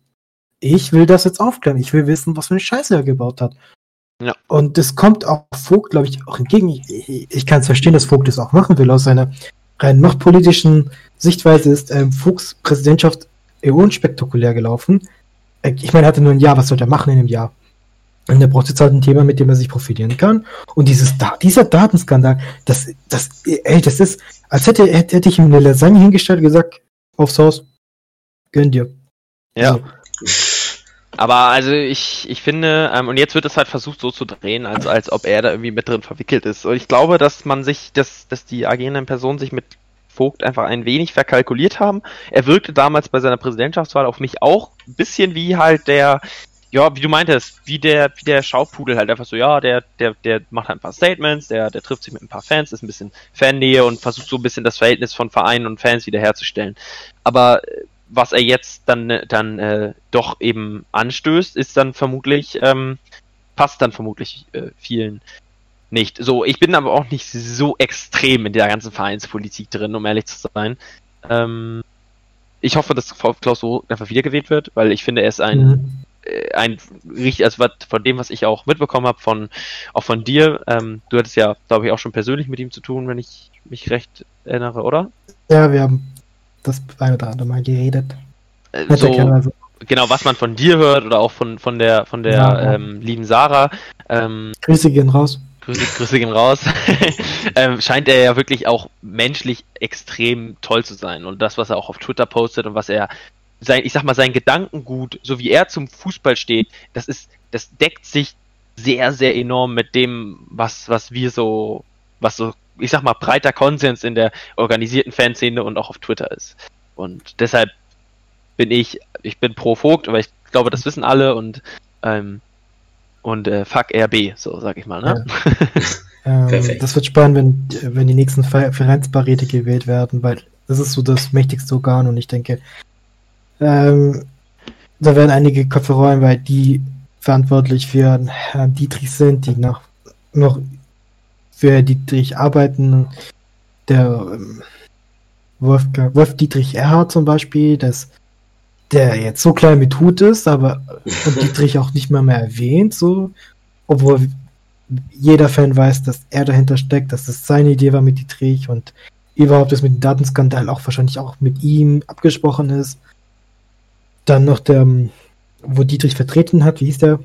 ich will das jetzt aufklären. Ich will wissen, was für eine Scheiße er gebaut hat. Ja. Und das kommt auch Vogt, glaube ich, auch entgegen. Ich, ich, kann es verstehen, dass Vogt das auch machen will. Aus seiner rein machtpolitischen Sichtweise ist ähm, Vogts Präsidentschaft eher unspektakulär gelaufen. Äh, Ich meine, er hatte nur ein Jahr, was soll er machen in einem Jahr? Und er braucht jetzt halt ein Thema, mit dem er sich profilieren kann. Und dieses da dieser Datenskandal, das, das, ey, das ist, als hätte, hätte, hätte ich ihm eine Lasagne hingestellt und gesagt, aufs Haus, gönn dir. Ja. So. Aber also ich, ich finde, ähm, und jetzt wird es halt versucht so zu drehen, als, als ob er da irgendwie mit drin verwickelt ist. Und ich glaube, dass man sich, dass, dass die agierenden Personen sich mit Vogt einfach ein wenig verkalkuliert haben. Er wirkte damals bei seiner Präsidentschaftswahl auf mich auch ein bisschen wie halt der, ja, wie du meintest, wie der, wie der Schaupudel halt einfach so, ja, der, der, der macht halt ein paar Statements, der, der trifft sich mit ein paar Fans, ist ein bisschen Fannähe und versucht so ein bisschen das Verhältnis von Vereinen und Fans wiederherzustellen. Aber äh, was er jetzt dann, dann äh, doch eben anstößt, ist dann vermutlich, ähm, passt dann vermutlich äh, vielen nicht. So, ich bin aber auch nicht so extrem in der ganzen Vereinspolitik drin, um ehrlich zu sein. Ähm, ich hoffe, dass Klaus so einfach wiedergewählt wird, weil ich finde, er ist ein, Mhm. äh, ein richtig, also was, von dem, was ich auch mitbekommen habe, von auch von dir, ähm, du hattest ja, glaube ich, auch schon persönlich mit ihm zu tun, wenn ich mich recht erinnere, oder? Ja, wir haben das ein oder andere Mal geredet. Äh, so, also. genau, was man von dir hört oder auch von, von der von der ja. ähm, lieben Sarah, ähm, Grüße gehen raus. Grüße, Grüße gehen raus, ähm, scheint er ja wirklich auch menschlich extrem toll zu sein. Und das, was er auch auf Twitter postet und was er sein, ich sag mal, sein Gedankengut, so wie er zum Fußball steht, das ist, das deckt sich sehr, sehr enorm mit dem, was, was wir so, was so, ich sag mal, breiter Konsens in der organisierten Fanszene und auch auf Twitter ist. Und deshalb bin ich, ich bin pro Vogt, aber ich glaube, das wissen alle und, ähm, und äh, fuck RB, so sag ich mal, ne? Ähm, Perfekt. das wird spannend, wenn, wenn die nächsten Ver- Vereinsbeiräte gewählt werden, weil das ist so das mächtigste Organ und ich denke, ähm, da werden einige Köpfe rollen, weil die verantwortlich für Herrn Dietrich sind, die noch, noch für Dietrich arbeiten. Der ähm, Wolfgang, Wolf Dietrich Erhard zum Beispiel, das, der jetzt so klein mit Hut ist, aber von Dietrich auch nicht mehr, mehr erwähnt, so, obwohl jeder Fan weiß, dass er dahinter steckt, dass es seine Idee war mit Dietrich und überhaupt das mit dem Datenskandal auch wahrscheinlich auch mit ihm abgesprochen ist. Dann noch der, ähm, wo Dietrich vertreten hat, wie hieß der?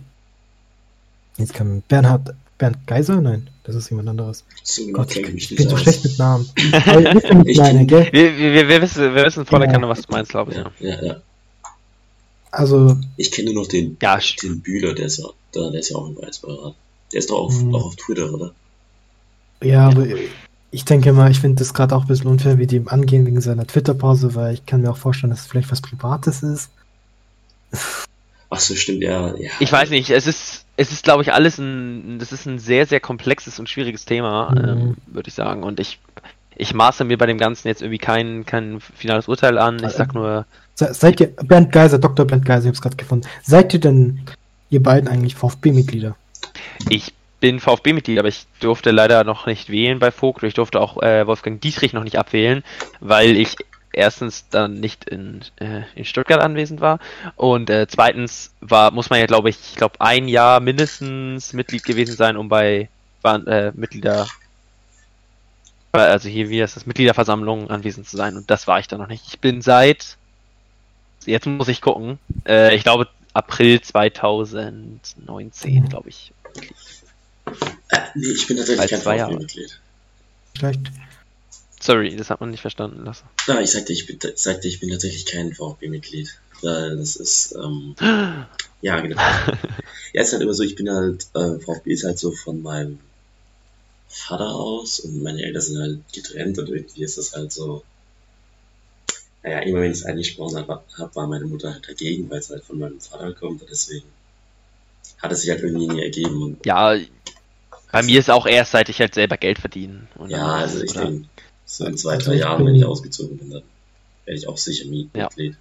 Jetzt kam Bernhard, Bernd Geiser? Nein, das ist jemand anderes. So Gott, ich ich nicht bin so aus. schlecht mit Namen. Aber ihr wisst ja mit Ich gell? Wir, wir, wir wissen, wir wissen voller Ja. Kanne, was du meinst, glaube ich. Ja, Ja, ja, ja. Also, Ich kenne nur noch den, ja den Bühler, der ist ja, der, der ist ja auch im Weißbeirat. Der ist doch auf, Mhm. auch auf Twitter, oder? ja, aber ich denke mal, ich finde das gerade auch ein bisschen unfair, wie die ihm angehen wegen seiner Twitter-Pause, weil ich kann mir auch vorstellen, dass es vielleicht was Privates ist. Ach so, stimmt, ja. ja. ich weiß nicht, es ist, es ist, glaube ich, alles ein, das ist ein sehr, sehr komplexes und schwieriges Thema, Mhm. ähm, würde ich sagen. Und ich, ich maße mir bei dem Ganzen jetzt irgendwie kein, kein finales Urteil an. Ich sag nur, Se- Seid ihr, Bernd Geiser, Dr. Bernd Geiser, ich hab's gerade gefunden. Seid ihr denn, ihr beiden eigentlich VfB-Mitglieder? ich bin VfB-Mitglied, aber ich durfte leider noch nicht wählen bei Vogt. Ich durfte auch äh, Wolfgang Dietrich noch nicht abwählen, weil ich erstens dann nicht in, äh, in Stuttgart anwesend war und äh, zweitens war muss man ja glaube ich, ich glaube ein Jahr mindestens Mitglied gewesen sein, um bei waren, äh, Mitglieder äh, also hier wie heißt das Mitgliederversammlung anwesend zu sein und das war ich dann noch nicht. Ich bin seit jetzt muss ich gucken. Äh, ich glaube April 2019, glaube ich. Äh, nee, ich bin tatsächlich kein zwei Jahre. VfB-Mitglied. Vielleicht? Sorry, das hat man nicht verstanden lassen. Na, ich sagte, ich bin, ich sagte, ich bin tatsächlich kein VfB-Mitglied. Weil das ist, ähm, ja, genau. ja, ist halt immer so, ich bin halt, äh, VfB ist halt so von meinem Vater aus und meine Eltern sind halt getrennt und irgendwie ist das halt so, naja, immer wenn ich es angesprochen habe, hab, war meine Mutter halt dagegen, weil es halt von meinem Vater kommt und deswegen hat es sich halt irgendwie nie ergeben Ja, bei mir ist auch erst, seit ich halt selber Geld verdiene. Ja, also ich denke, so in zwei, drei Jahren, bin- wenn ich ausgezogen bin, dann werde ich auch sicher Ja. Mitglied.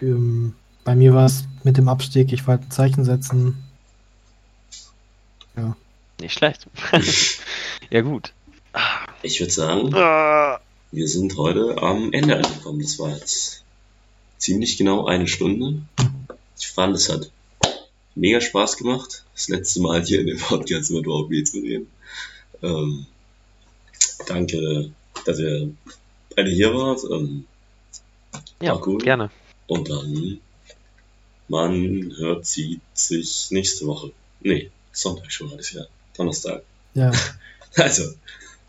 Ähm, bei mir war es mit dem Abstieg, ich wollte ein Zeichen setzen. Nicht schlecht. ja, gut. Ich würde sagen, wir sind heute am Ende angekommen. Das war jetzt ziemlich genau eine Stunde. Ich fand, es hat mega Spaß gemacht. Das letzte Mal hier in dem Podcast über Dwarf zu reden. Ähm, danke, dass ihr beide hier wart. Ähm, Ja, war cool. gerne. Und dann, man hört, sieht sich nächste Woche. Nee, Sonntag schon alles ja. Donnerstag. Ja. Also,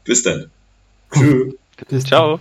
bis dann. Tschüss. Bis dann. Ciao.